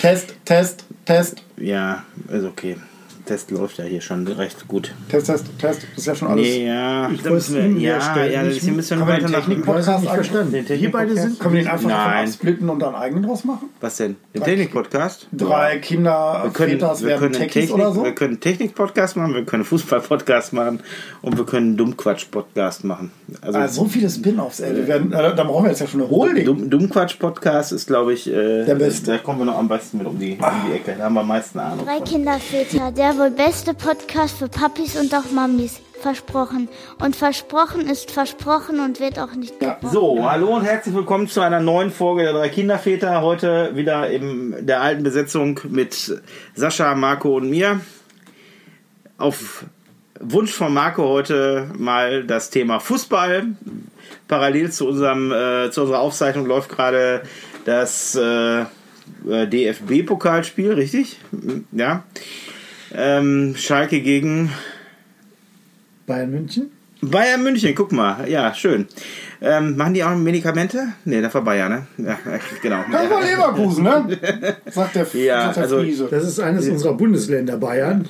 Test, Test, Test. Ja, ist okay. Test läuft ja hier schon recht gut. Test, Test, Test. Das ist ja schon alles. Nee, ja. Ich da müssen wir, ja, herstellen, ja, das hier müssen wir weiter nach. Nicht eigentlich- verstanden. Den Hier beide sind. Können wir den einfach Nein. absplitten und einen eigenen draus machen? Was denn? Den Technik-Podcast? Drei Kinder, Wir können, Väters wir, werden können Techies Technik, oder so? wir können Technik-Podcast machen, wir können Fußball-Podcast machen und wir können Dummquatsch-Podcast machen. Also, Ah, so viele Spin-Offs, ey. Wir werden, äh, da brauchen wir jetzt ja schon eine Holding. Dumm, Dummquatsch-Podcast ist, glaube ich, äh, Der beste. Da kommen wir noch am besten mit um die, um die Ecke. Da haben wir am meisten Ahnung. Drei. Kinderväter, der wohl beste Podcast für Papis und auch Mamis. Versprochen. Und versprochen ist versprochen und wird auch nicht Ja. So, hallo und herzlich willkommen zu einer neuen Folge der drei Kinderväter. Heute wieder in der alten Besetzung mit Sascha, Marco und mir. Auf Wunsch von Marco heute mal das Thema Fußball. Parallel zu, unserem, äh, zu unserer Aufzeichnung läuft gerade das äh, äh, DFB-Pokalspiel, richtig? Ja. Ähm, Schalke gegen Bayern München? Bayern München, guck mal. Ja, schön. Ähm, machen die auch Medikamente? Ne, das war Bayern, ne? Ja, genau. Das war Leverkusen, ne? Sagt der, Ja, sagt der also- Friese. Das ist eines unserer Bundesländer, Bayern.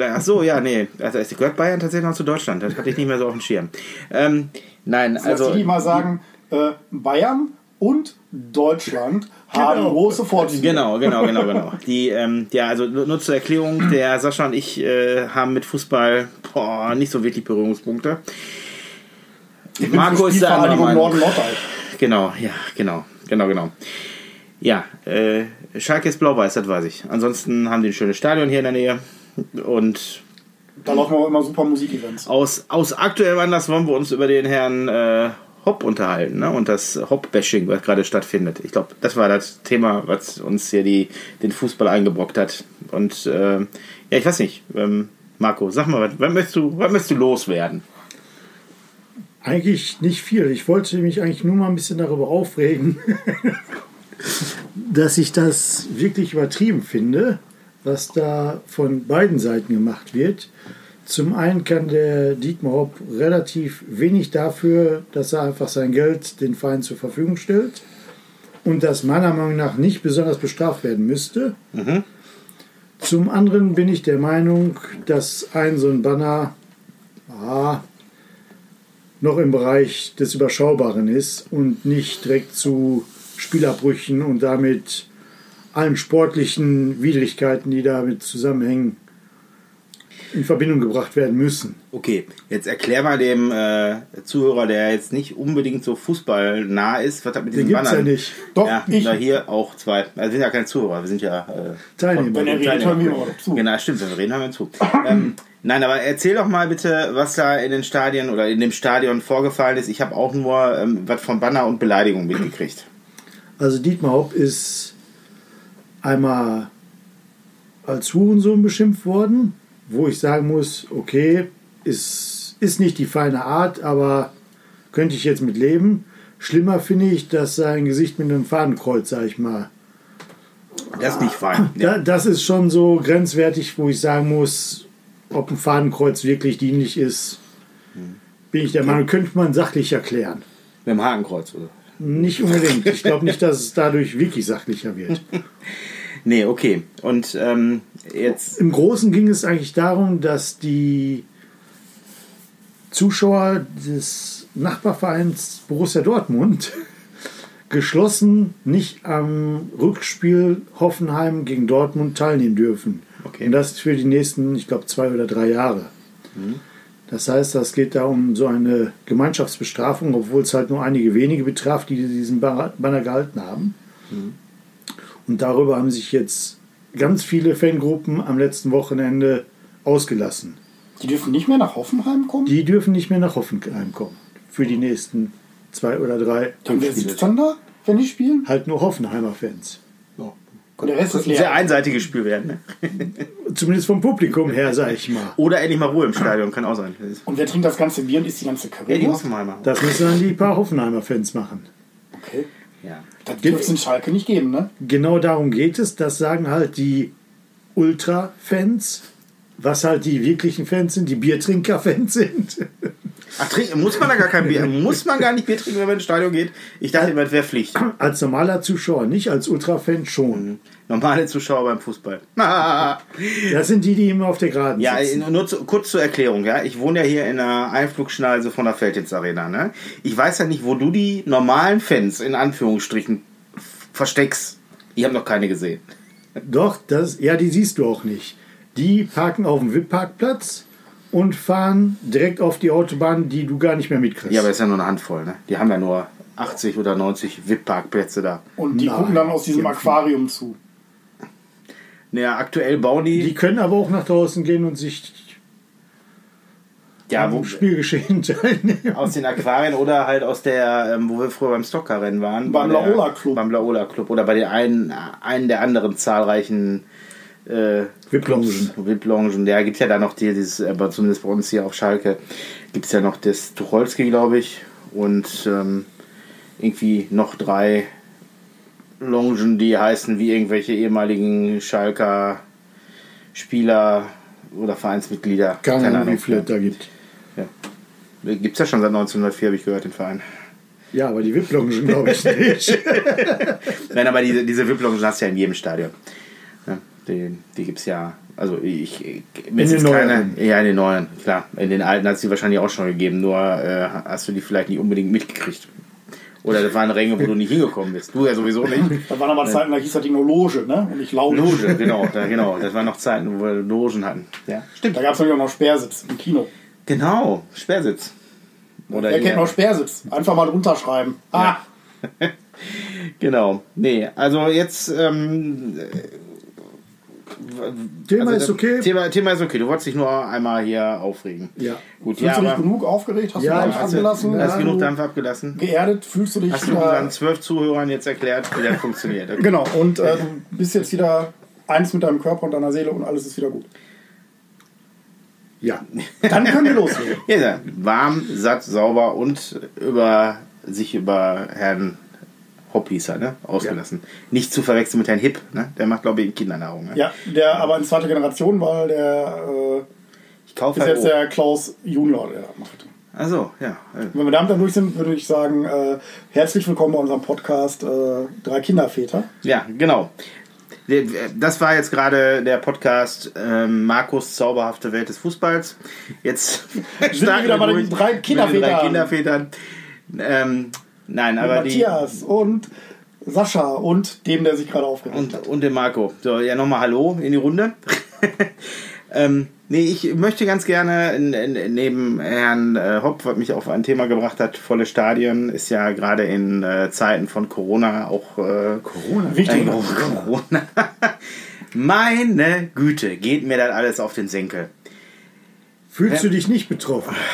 Ach so, ja, nee. Also es gehört Bayern tatsächlich noch zu Deutschland. Das hatte ich nicht mehr so auf dem Schirm. Ähm, nein, Also, also die mal sagen, äh, Bayern und Deutschland haben Genau. große Vorzüge. Genau, genau, genau, genau. Die, ähm, ja, also nur, zur Erklärung, der Sascha und ich äh, haben mit Fußball boah, nicht so wirklich Berührungspunkte. Ich Marco ist der andere. Genau, ja, genau, genau, genau. Ja, äh, Schalke ist blau-weiß, das weiß ich. Ansonsten haben die ein schönes Stadion hier in der Nähe. Und Da laufen auch immer super Musikevents. aus, aus aktuellem Anlass wollen wir uns über den Herrn äh, Hopp unterhalten ne? und das Hopp-Bashing, was gerade stattfindet. Ich glaube, das war das Thema, was uns hier die, den Fußball eingebrockt hat. Und äh, ja, ich weiß nicht, ähm, Marco, sag mal, was, was, möchtest du, was möchtest du loswerden? Eigentlich nicht viel. Ich wollte mich eigentlich nur mal ein bisschen darüber aufregen, dass ich das wirklich übertrieben finde, was da von beiden Seiten gemacht wird. Zum einen kann der Dietmar Hopp relativ wenig dafür, dass er einfach sein Geld den Verein zur Verfügung stellt und das meiner Meinung nach nicht besonders bestraft werden müsste. Zum anderen bin ich der Meinung, dass ein so ein Banner ah, noch im Bereich des Überschaubaren ist und nicht direkt zu Spielabbrüchen und damit allen sportlichen Widrigkeiten, die damit zusammenhängen, in Verbindung gebracht werden müssen. Okay, jetzt erklär mal dem äh, Zuhörer, der jetzt nicht unbedingt so fußballnah ist, was hat mit Den diesem es ja nicht. Doch, ja, ich. na, hier auch zwei. Also wir sind ja keine Zuhörer, wir sind ja äh, Teilnehmer. Wenn er redet, Teilnehmer. hören wir auch zu. Genau, stimmt, wenn wir reden, hören wir zu. ähm, nein, aber erzähl doch mal bitte, was da in den Stadien oder in dem Stadion vorgefallen ist. Ich habe auch nur ähm, was von Banner und Beleidigung mitgekriegt. Also Dietmar Hopp ist einmal als Hurensohn beschimpft worden, wo ich sagen muss, okay, ist, ist nicht die feine Art, aber könnte ich jetzt mit leben. Schlimmer finde ich, dass sein Gesicht mit einem Fadenkreuz, sag ich mal, Das ist nicht fein. Da, das ist schon so grenzwertig, wo ich sagen muss, ob ein Fadenkreuz wirklich dienlich ist, bin ich der Meinung, könnte man sachlich erklären. Mit dem Hakenkreuz, oder? Nicht unbedingt. Ich glaube nicht, dass es dadurch wirklich sachlicher wird. Nee, okay. Und ähm, jetzt. Im Großen ging es eigentlich darum, dass die Zuschauer des Nachbarvereins Borussia Dortmund geschlossen nicht am Rückspiel Hoffenheim gegen Dortmund teilnehmen dürfen. Okay. Und das für die nächsten, ich glaube, zwei oder drei Jahre. Das heißt, das geht da um so eine Gemeinschaftsbestrafung, obwohl es halt nur einige wenige betraf, die diesen Banner Banner gehalten haben. Und darüber haben sich jetzt ganz viele Fangruppen am letzten Wochenende ausgelassen. Die dürfen nicht mehr nach Hoffenheim kommen? Die dürfen nicht mehr nach Hoffenheim kommen. Für die nächsten zwei oder drei Dann wer sitzt dann da, wenn die spielen? Halt nur Hoffenheimer Fans. Und der Rest ist Ein sehr leer. einseitiges Spiel werden. Ne? Zumindest vom Publikum her, sag ich mal. Oder endlich mal Ruhe im Stadion, kann auch sein. Und wer trinkt das ganze Bier und isst die ganze Ja, die Currywurst? Hoffenheimer. Das müssen dann die paar Hoffenheimer Fans machen. Okay. Ja. Das dürfte es in Schalke nicht geben, ne? Genau darum geht es. Das sagen halt die Ultra-Fans, was halt die wirklichen Fans sind, die Biertrinker-Fans sind. Ach, trinken, muss man da gar kein Bier, muss man gar nicht Bier trinken, wenn man ins Stadion geht? Ich dachte immer, das wäre Pflicht. Als normaler Zuschauer, nicht als Ultrafan schon. Normale Zuschauer beim Fußball. Das sind die, die immer auf der Geraden Ja, sitzen. nur zu, kurz zur Erklärung, ja. Ich wohne ja hier in einer Einflugschneise von der Feldins Arena, ne? Ich weiß ja nicht, wo du die normalen Fans in Anführungsstrichen versteckst. Ich habe noch keine gesehen. Doch, das, ja, die siehst du auch nicht. Die parken auf dem VIP-Parkplatz und fahren direkt auf die Autobahn, die du gar nicht mehr mitkriegst. Ja, aber ist ja nur eine Handvoll, ne? Die haben ja nur 80 oder 90 VIP-Parkplätze da. Und die Nein, gucken dann aus diesem die- Aquarium zu. Naja, aktuell bauen die. die können aber auch nach draußen gehen und sich ja, wo, Spielgeschehen teilnehmen. aus den Aquarien oder halt aus der, ähm, wo wir früher beim Stocker-Rennen waren. Beim Laola Club. Beim Laola Club oder bei den einen, einen der anderen zahlreichen äh, VIP-Loungen. VIP-Loungen. Ja, gibt ja da noch die, dieses, aber zumindest bei uns hier auf Schalke, gibt es ja noch das Tucholsky, glaube ich, und ähm, irgendwie noch drei Longen, die heißen wie irgendwelche ehemaligen Schalker Spieler oder Vereinsmitglieder. Keine Ahnung, wie viele es da gibt. Gibt es ja schon seit 1904, habe ich gehört, den Verein. Ja, aber die VIP-Loungen glaube ich nicht. Nein, aber diese, diese VIP-Loungen hast du ja in jedem Stadion. Ja, die die gibt es ja. Also ich. ich mir In ist keine. Ja, in den neuen, klar. In den alten hat es die wahrscheinlich auch schon gegeben, nur äh, hast du die vielleicht nicht unbedingt mitgekriegt. Oder das waren Ränge, wo du nicht hingekommen bist. Du ja sowieso nicht. Da waren aber Zeiten, da hieß das Ding nur Loge, ne? Und nicht Lounge. Loge, genau, da, genau. Das waren noch Zeiten, wo wir Logen hatten. Ja, stimmt. Da gab es natürlich auch noch Sperrsitz im Kino. Genau, Sperrsitz. Oder Wer kennt noch Sperrsitz? Einfach mal drunter schreiben. Ah, Genau. Nee, also jetzt. Ähm, Thema also ist okay. Thema, Thema ist okay. Du wolltest dich nur einmal hier aufregen. Ja. Gut, fühlst ja, du dich genug aufgeregt? Hast Ja, du Dampf ich- abgelassen? hast Ja, du genug du- Dampf abgelassen? Geerdet? Fühlst du dich Hast du wieder- unseren zwölf Zuhörern jetzt erklärt, wie das funktioniert? Okay. Genau, und äh, du bist jetzt wieder eins mit deinem Körper und deiner Seele und alles ist wieder gut. Ja. Dann können wir loslegen. Ja, ja. warm, satt, sauber und über sich über Herrn Hopp hieß er, ne? Ausgelassen. Nicht zu verwechseln mit Herrn Hipp, ne? Der macht, glaube ich, Kindernahrung. Ne? Ja, der aber in zweiter Generation, weil der äh, Ich kaufe ist halt jetzt der Klaus Junior, der macht. Also, ja. Wenn wir damit dann durch sind, würde ich sagen, äh, herzlich willkommen bei unserem Podcast äh, Drei Kinderväter. Ja, genau. Das war jetzt gerade der Podcast ähm, Markus zauberhafte Welt des Fußballs. Jetzt starten wieder bei den drei mit den drei Kindervätern. Kindervätern. Ähm, nein, aber die Matthias und Sascha und dem, der sich gerade aufgeregt und, hat. und dem Marco. So, ja nochmal Hallo in die Runde. ähm, nee, ich möchte ganz gerne in, in, neben Herrn äh, Hopp, was mich auf ein Thema gebracht hat, volle Stadien, ist ja gerade in äh, Zeiten von Corona auch äh, Corona. Wichtig. Ein Corona. Meine Güte, geht mir das alles auf den Senkel. Fühlst du dich nicht betroffen?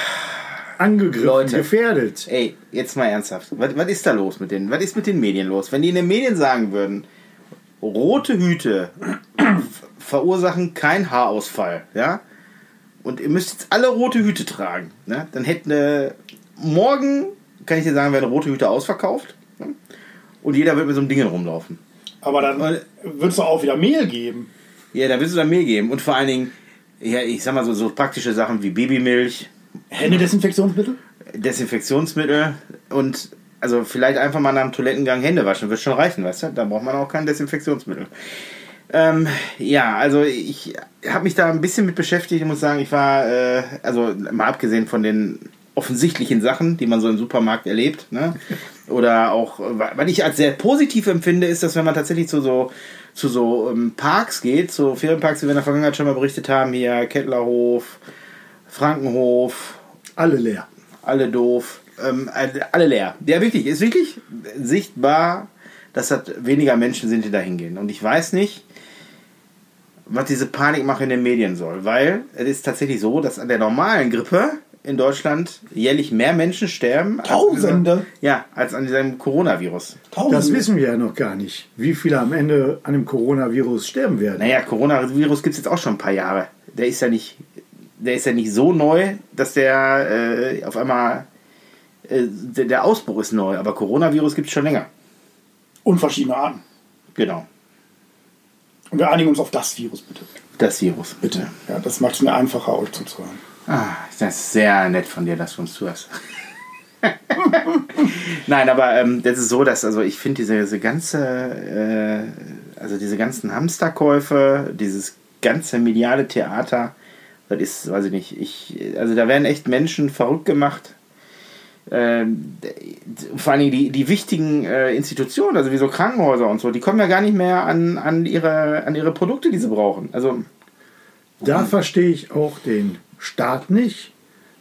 Angegriffen, Leute. gefährdet? Ey, jetzt mal ernsthaft. Was, was ist da los mit denen? Was ist mit den Medien los? Wenn die in den Medien sagen würden, rote Hüte verursachen keinen Haarausfall, ja? Und ihr müsst jetzt alle rote Hüte tragen, ne? Dann hätten äh, morgen, kann ich dir sagen, werden rote Hüte ausverkauft. Ne? Und jeder wird mit so einem Ding rumlaufen. Aber dann wird es auch wieder Mehl geben. Ja, da willst du dann mehr geben. Und vor allen Dingen, ja, ich sag mal so, so praktische Sachen wie Babymilch, Händedesinfektionsmittel? Desinfektionsmittel und also vielleicht einfach mal nach dem Toilettengang Hände waschen, wird schon reichen, weißt du? Da braucht man auch kein Desinfektionsmittel. Ähm, ja, also ich habe mich da ein bisschen mit beschäftigt. Ich muss sagen, ich war, äh, also mal abgesehen von den offensichtlichen Sachen, die man so im Supermarkt erlebt, ne? oder auch, was ich als sehr positiv empfinde, ist, dass wenn man tatsächlich zu so zu so ähm, Parks geht, so Ferienparks, die wir in der Vergangenheit schon mal berichtet haben, hier Kettlerhof, Frankenhof, Alle leer. alle doof, ähm, alle leer. Ja, wirklich, ist wirklich sichtbar, dass das weniger Menschen sind, die da hingehen. Und ich weiß nicht, was diese Panikmache in den Medien soll, weil es ist tatsächlich so, dass an der normalen Grippe in Deutschland jährlich mehr Menschen sterben. als Tausende? Dieser, ja, als an diesem Coronavirus. Tausende. Das wissen wir ja noch gar nicht, wie viele am Ende an dem Coronavirus sterben werden. Naja, Coronavirus gibt es jetzt auch schon ein paar Jahre. Der ist ja nicht, der ist ja nicht so neu, dass der äh, auf einmal äh, der, der Ausbruch ist neu, aber Coronavirus gibt es schon länger. Und verschiedene Arten. Genau. Und wir einigen uns auf das Virus, bitte. Das Virus. Bitte. Ja, das macht es mir einfacher, euch zuzuhören. Ah, das ist sehr nett von dir, dass du uns zuhörst. Nein, aber ähm, das ist so, dass also ich finde diese, diese ganze, äh, also diese ganzen Hamsterkäufe, dieses ganze mediale Theater, das ist, weiß ich nicht, ich, also da werden echt Menschen verrückt gemacht. Ähm, vor Dingen die, die wichtigen äh, Institutionen, also wie so Krankenhäuser und so, die kommen ja gar nicht mehr an, an, ihre, an ihre Produkte, die sie brauchen. Also Da verstehe ich auch den Staat nicht,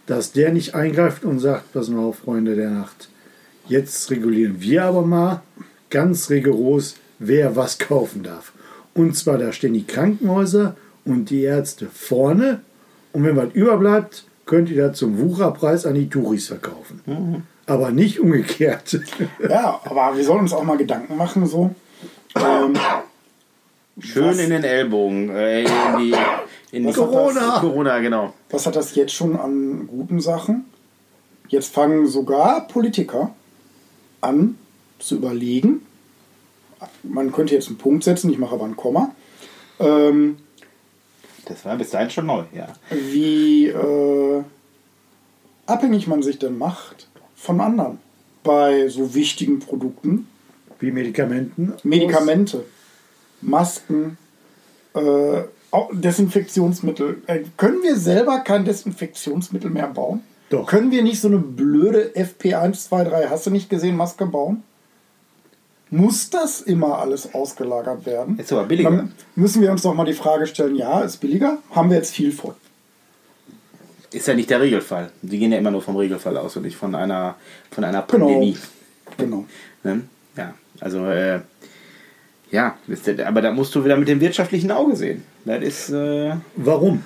dass der nicht eingreift und sagt, pass mal auf, Freunde der Nacht. Jetzt regulieren wir aber mal ganz rigoros, wer was kaufen darf. Und zwar, da stehen die Krankenhäuser und die Ärzte vorne. Und wenn was überbleibt, könnt ihr das zum Wucherpreis an die Touris verkaufen. Aber nicht umgekehrt. Ja, aber wir sollen uns auch mal Gedanken machen, so. Ähm, schön Was? in den Ellbogen, äh, in die, in die Was hat Corona. Corona, genau. was hat das jetzt schon an guten Sachen? Jetzt fangen sogar Politiker an zu überlegen. Man könnte jetzt einen Punkt setzen, ich mache aber ein Komma. Ähm, Das war bis dahin schon neu, ja. wie äh, abhängig man sich denn macht von anderen bei so wichtigen Produkten. Wie Medikamenten. Medikamente, Masken, äh, Desinfektionsmittel. Äh, können wir selber kein Desinfektionsmittel mehr bauen? Doch. Können wir nicht so eine blöde FP123, hast du nicht gesehen, Maske bauen? Muss das immer alles ausgelagert werden? Ist aber billiger. Dann müssen wir uns doch mal die Frage stellen, ja, ist billiger? Haben wir jetzt viel von? Ist ja nicht der Regelfall. Die gehen ja immer nur vom Regelfall aus und nicht von einer, von einer Pandemie. Genau. Ne? Ja, also, äh, ja, aber da musst du wieder mit dem wirtschaftlichen Auge sehen. Das ist, äh, Warum?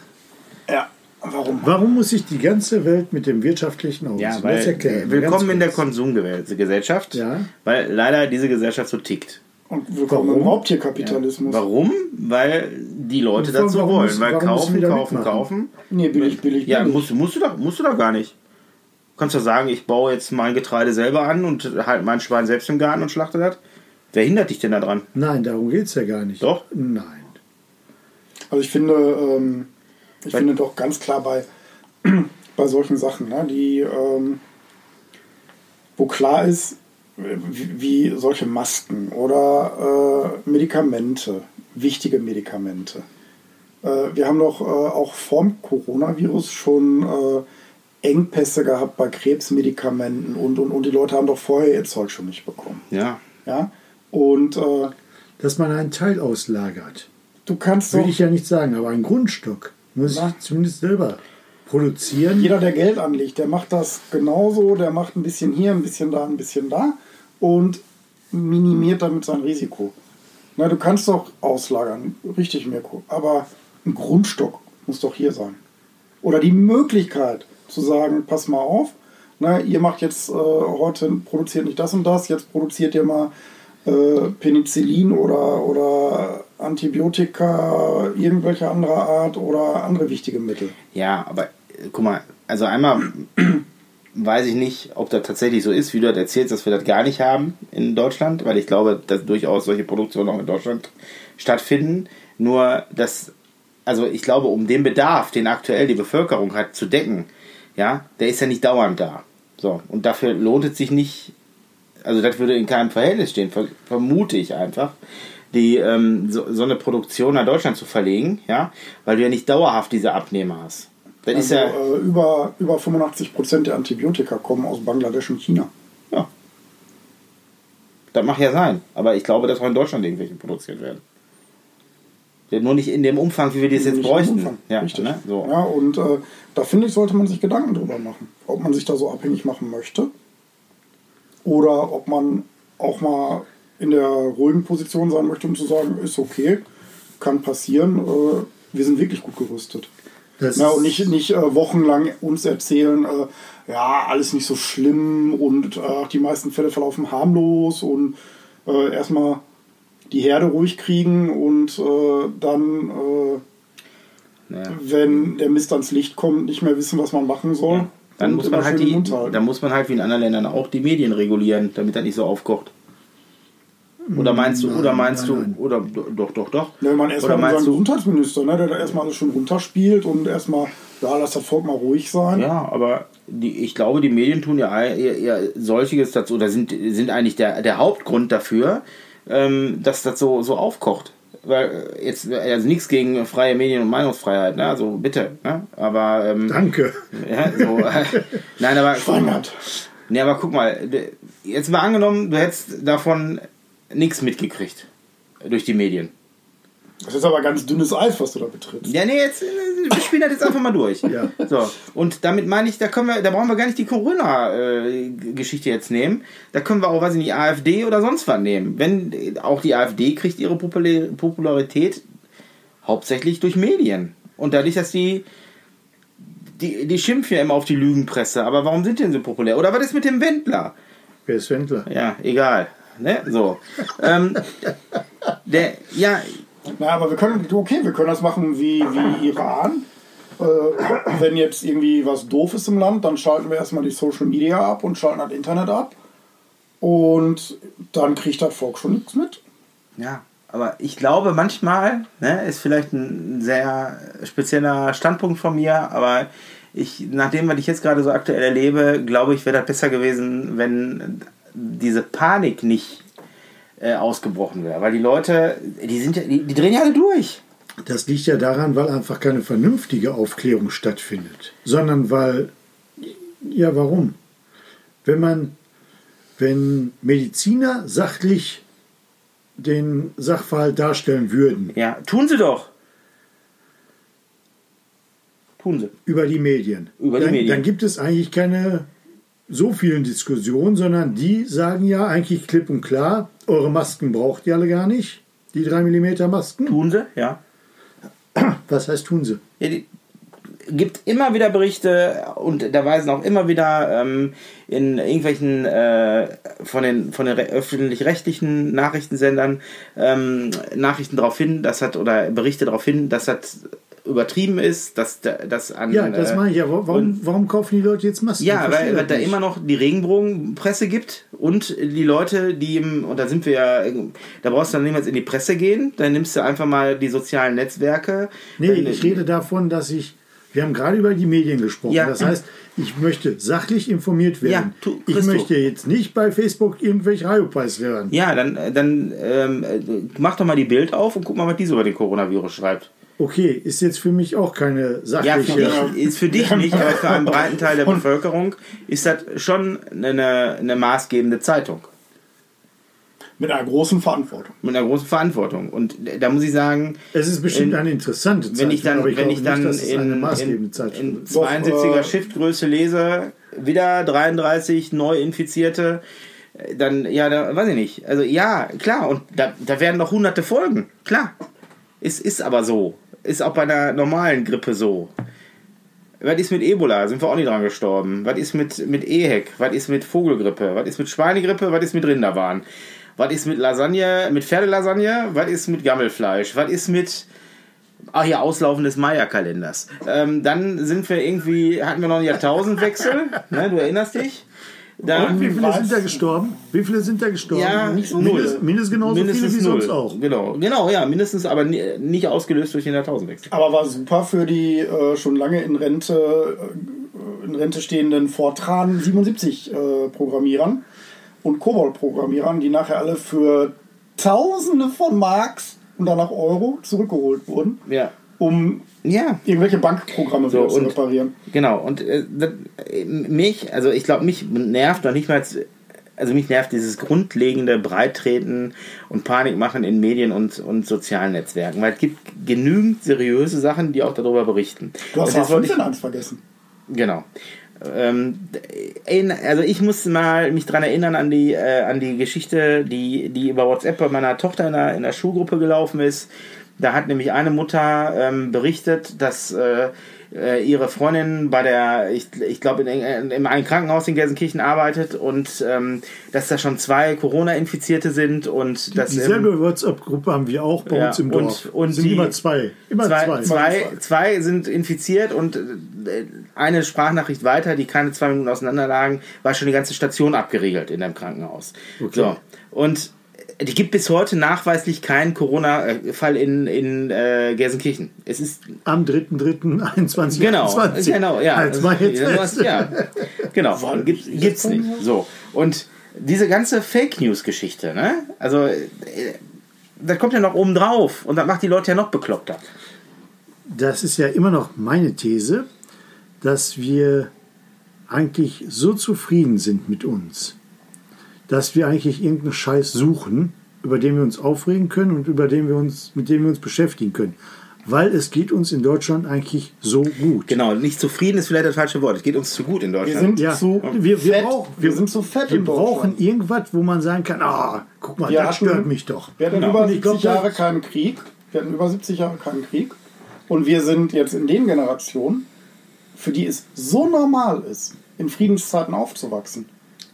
Ja, warum? Warum muss sich die ganze Welt mit dem wirtschaftlichen ja, weil, erklären willkommen in der. Konsumgesellschaft, Ja. weil leider diese Gesellschaft so tickt. Und willkommen Warum? im Raubtierkapitalismus. Warum? Weil die Leute dazu warum wollen. müssen- Weil kaufen, kaufen, mitmachen? kaufen. Nee, billig, billig, Ja, billig. musst, musst, du doch, musst du doch gar nicht. Du kannst doch sagen, ich baue jetzt mein Getreide selber an und halt mein Schwein selbst im Garten und schlachte das. Wer hindert dich denn da dran? Nein, darum geht es ja gar nicht. Doch? Nein. Also ich finde, ähm, ich finde doch ganz klar bei, bei solchen Sachen, ne, die, ähm, wo klar ist, wie, wie solche Masken oder äh, Medikamente, wichtige Medikamente. Äh, wir haben doch äh, auch vorm Coronavirus schon äh, Engpässe gehabt bei Krebsmedikamenten und, und, und die Leute haben doch vorher ihr Zeug schon nicht bekommen. Ja. Ja? Und äh, Dass man einen Teil auslagert, du kannst doch... will ich ja nicht sagen, aber ein Grundstock muss Na. ich zumindest selber produzieren. Jeder, der Geld anlegt, der macht das genauso. Der macht ein bisschen hier, ein bisschen da, ein bisschen da und minimiert damit sein Risiko. Na, du kannst doch auslagern, richtig, Mirko. Aber ein Grundstock muss doch hier sein. Oder die Möglichkeit zu sagen, pass mal auf, na, ihr macht jetzt äh, heute, produziert nicht das und das, jetzt produziert ihr mal äh, Penicillin oder, oder Antibiotika irgendwelcher anderer Art oder andere wichtige Mittel. Ja, aber äh, guck mal, also einmal weiß ich nicht, ob das tatsächlich so ist, wie du das erzählst, dass wir das gar nicht haben in Deutschland, weil ich glaube, dass durchaus solche Produktionen auch in Deutschland stattfinden. Nur, dass, also ich glaube, um den Bedarf, den aktuell die Bevölkerung hat, zu decken, ja, der ist ja nicht dauernd da. So, und dafür lohnt es sich nicht, also das würde in keinem Verhältnis stehen, ver vermute ich einfach, die ähm, so, so eine Produktion nach Deutschland zu verlegen, ja, weil du ja nicht dauerhaft diese Abnehmer hast. Das ist Also, ja, äh, über, über 85 Prozent der Antibiotika kommen aus Bangladesch und China. ja. Das mag ja sein, aber ich glaube, dass auch in Deutschland irgendwelche produziert werden. Nur nicht in dem Umfang, wie wir das jetzt bräuchten. Ja, ne? so. ja, und äh, da finde ich, sollte man sich Gedanken drüber machen, ob man sich da so abhängig machen möchte oder ob man auch mal in der ruhigen Position sein möchte, um zu sagen, ist okay, kann passieren, äh, wir sind wirklich gut gerüstet. Das Ja, und nicht, nicht äh, wochenlang uns erzählen, äh, ja, alles nicht so schlimm und äh, die meisten Fälle verlaufen harmlos und äh, erstmal die Herde ruhig kriegen und äh, dann, äh, Ja. wenn der Mist ans Licht kommt, nicht mehr wissen, was man machen soll. Dann und muss, man halt die, dann muss man halt wie in anderen Ländern auch die Medien regulieren, damit das nicht so aufkocht. Oder meinst du, Nein, oder meinst nein, du, nein. oder doch, doch, doch. Ja, man oder erstmal meinst unseren du, Gesundheitsminister, ne, der da erstmal alles schon runterspielt und erstmal, ja, lass das Volk mal ruhig sein. Ja, aber die, ich glaube, die Medien tun ja eher, eher solches dazu, oder sind, sind eigentlich der, der Hauptgrund dafür, ähm, dass das so, so aufkocht. Weil äh, jetzt, also nichts gegen freie Medien und Meinungsfreiheit, ne? Also bitte, ne? Aber ähm, Danke. ja, so, nein, aber Schwangert. ne, aber guck mal, jetzt mal angenommen, du hättest davon nichts mitgekriegt durch die Medien. Das ist aber ganz dünnes Eis, was du da betrittst. Ja, nee, jetzt, äh, wir spielen das jetzt einfach mal durch. Ja. So, und damit meine ich, da können wir, da brauchen wir gar nicht die Corona-Geschichte jetzt nehmen. Da können wir auch, weiß ich nicht, AfD oder sonst was nehmen. Wenn äh, auch die AfD kriegt ihre Popula- Popularität hauptsächlich durch Medien. Und dadurch, dass die, die, die schimpfen ja immer auf die Lügenpresse. Aber warum sind die denn so populär? Oder was ist mit dem Wendler? Wer ist Wendler? Ja, egal. Ne? So. ähm, der, ja, Na, aber wir können, okay, wir können das machen wie, wie Iran. Äh, wenn jetzt irgendwie was doof ist im Land, dann schalten wir erstmal die Social Media ab und schalten das Internet ab. Und dann kriegt das Volk schon nichts mit. Ja, aber ich glaube manchmal, ne, ist vielleicht ein sehr spezieller Standpunkt von mir, aber ich, nachdem, was ich jetzt gerade so aktuell erlebe, glaube ich, wäre das besser gewesen, wenn diese Panik nicht äh, ausgebrochen wäre. Weil die Leute, die sind ja, die, die drehen ja alle durch. Das liegt ja daran, weil einfach keine vernünftige Aufklärung stattfindet, sondern weil, ja, warum? Wenn man, wenn Mediziner sachlich den Sachverhalt darstellen würden Ja, tun sie doch. Tun sie. über die Medien, Über die dann, Medien. dann gibt es eigentlich keine so vielen Diskussionen, sondern die sagen ja eigentlich klipp und klar, eure Masken braucht ihr alle gar nicht, die 3 mm Masken. Tun sie, ja. Was heißt tun sie? Ja, die, gibt immer wieder Berichte und da weisen auch immer wieder ähm, in irgendwelchen äh, von den, von den re- öffentlich-rechtlichen Nachrichtensendern ähm, Nachrichten darauf hin, dass hat oder Berichte darauf hin, dass das übertrieben ist, dass da- das an Ja, das äh, meine ich ja. Warum, warum kaufen die Leute jetzt Masken? ja, weil, weil da immer noch die Regenbogenpresse gibt und die Leute, die im, und da sind wir ja, da brauchst du dann niemals in die Presse gehen, dann nimmst du einfach mal die sozialen Netzwerke. Nee, Dann- ich rede davon, dass ich. Wir haben gerade über die Medien gesprochen. Ja. Das heißt, ich möchte sachlich informiert werden. Ja, tu- ich möchte jetzt nicht bei Facebook irgendwelche Riopreis hören. Ja, dann, dann ähm, äh, mach doch mal die Bild auf und guck mal, was die so über den Coronavirus schreibt. Okay, ist jetzt für mich auch keine Ja, für sachliche. dich, ist für dich nicht, aber für einen breiten Teil der Bevölkerung ist das schon eine, eine maßgebende Zeitung. Mit einer großen Verantwortung. Mit einer großen Verantwortung. Und da muss ich sagen, es ist bestimmt in- eine interessante Zeitung. wenn ich dann, ich wenn ich dann nicht, in, in, maßgebende Zeitung in wird. Doch, 72er äh, Shiftgröße lese, wieder 33 Neuinfizierte, äh, dann, ja, da, weiß ich nicht. Also ja, klar, und da, da werden noch hunderte Folgen, klar. Es ist aber so. Ist auch bei einer normalen Grippe so. Was ist mit Ebola? Sind wir auch nicht dran gestorben. Was ist mit, mit EHEC? Was ist mit Vogelgrippe? Was ist mit Schweinegrippe? Was ist mit Rinderwahn? Was ist mit Lasagne, mit Pferdelasagne? Was ist mit Gammelfleisch? Was ist mit Ah ja, Auslaufen des Maya-Kalenders. Ähm, dann sind wir irgendwie, hatten wir noch einen Jahrtausendwechsel, ne, du erinnerst dich? Dann, Und wie viele was? sind da gestorben? Wie viele sind da gestorben? Ja, Mindest- null. Mindest, mindestens genauso mindestens viele wie null. sonst auch. Genau, genau, ja, mindestens, aber ni- nicht ausgelöst durch den Jahrtausendwechsel. Aber war super für die äh, schon lange in Rente, äh, in Rente stehenden Fortran 77 äh, Programmierern und Cobol-Programmierern, die nachher alle für Tausende von Marks und danach Euro zurückgeholt wurden, Ja. um Ja, irgendwelche Bankprogramme So, und- reparieren. Genau, und äh, das, äh, mich, also ich glaube, mich nervt noch nicht mal, also mich nervt dieses grundlegende Breittreten und Panikmachen in Medien und, und sozialen Netzwerken, weil es gibt genügend seriöse Sachen, die auch darüber berichten. Du hast ja jetzt wollte ich- 15 eins vergessen. Genau. Ähm, also ich musste mal mich daran erinnern an die, äh, an die Geschichte, die, die über WhatsApp bei meiner Tochter in der, in der Schulgruppe gelaufen ist. Da hat nämlich eine Mutter ähm, berichtet, dass äh, äh, ihre Freundin bei der, ich, ich glaube, in, in, in einem Krankenhaus in Gelsenkirchen arbeitet und ähm, dass da schon zwei Corona-Infizierte sind und dass ähm, Dieselbe WhatsApp-Gruppe haben wir auch bei Ja, uns im und- Dorf. und sind die- immer zwei. Immer zwei, zwei. zwei, zwei sind infiziert und äh, eine Sprachnachricht weiter, die keine zwei Minuten auseinander lagen, war schon die ganze Station abgeriegelt in dem Krankenhaus. Okay. So. Und die gibt bis heute nachweislich keinen Corona-Fall in, in äh, Gelsenkirchen. Es ist Am 3.3.21. Genau, genau, ja. Als mal jetzt ja, genau. Gibt, gibt's nicht. So. Und diese ganze Fake News-Geschichte, ne? Also, äh, das kommt ja noch oben drauf und das macht die Leute ja noch bekloppter. Das ist ja immer noch meine These, dass wir eigentlich so zufrieden sind mit uns, dass wir eigentlich irgendeinen Scheiß suchen, über den wir uns aufregen können und über den wir uns, mit dem wir uns beschäftigen können. Weil es geht uns in Deutschland eigentlich so gut. Genau, nicht zufrieden ist vielleicht das falsche Wort. Es geht uns zu gut in Wir Deutschland. sind Ja, zu wir, wir, fett. brauchen, wir sind zu fett Wir in brauchen irgendwas, wo man sagen kann, ah, guck mal, Wir das hatten- stört mich doch. Wir hatten Genau. über Und ich 70 glaub, Jahre keinen Krieg. Wir hatten über 70 Jahre keinen Krieg. Und wir sind jetzt in den Generationen, für die es so normal ist, in Friedenszeiten aufzuwachsen.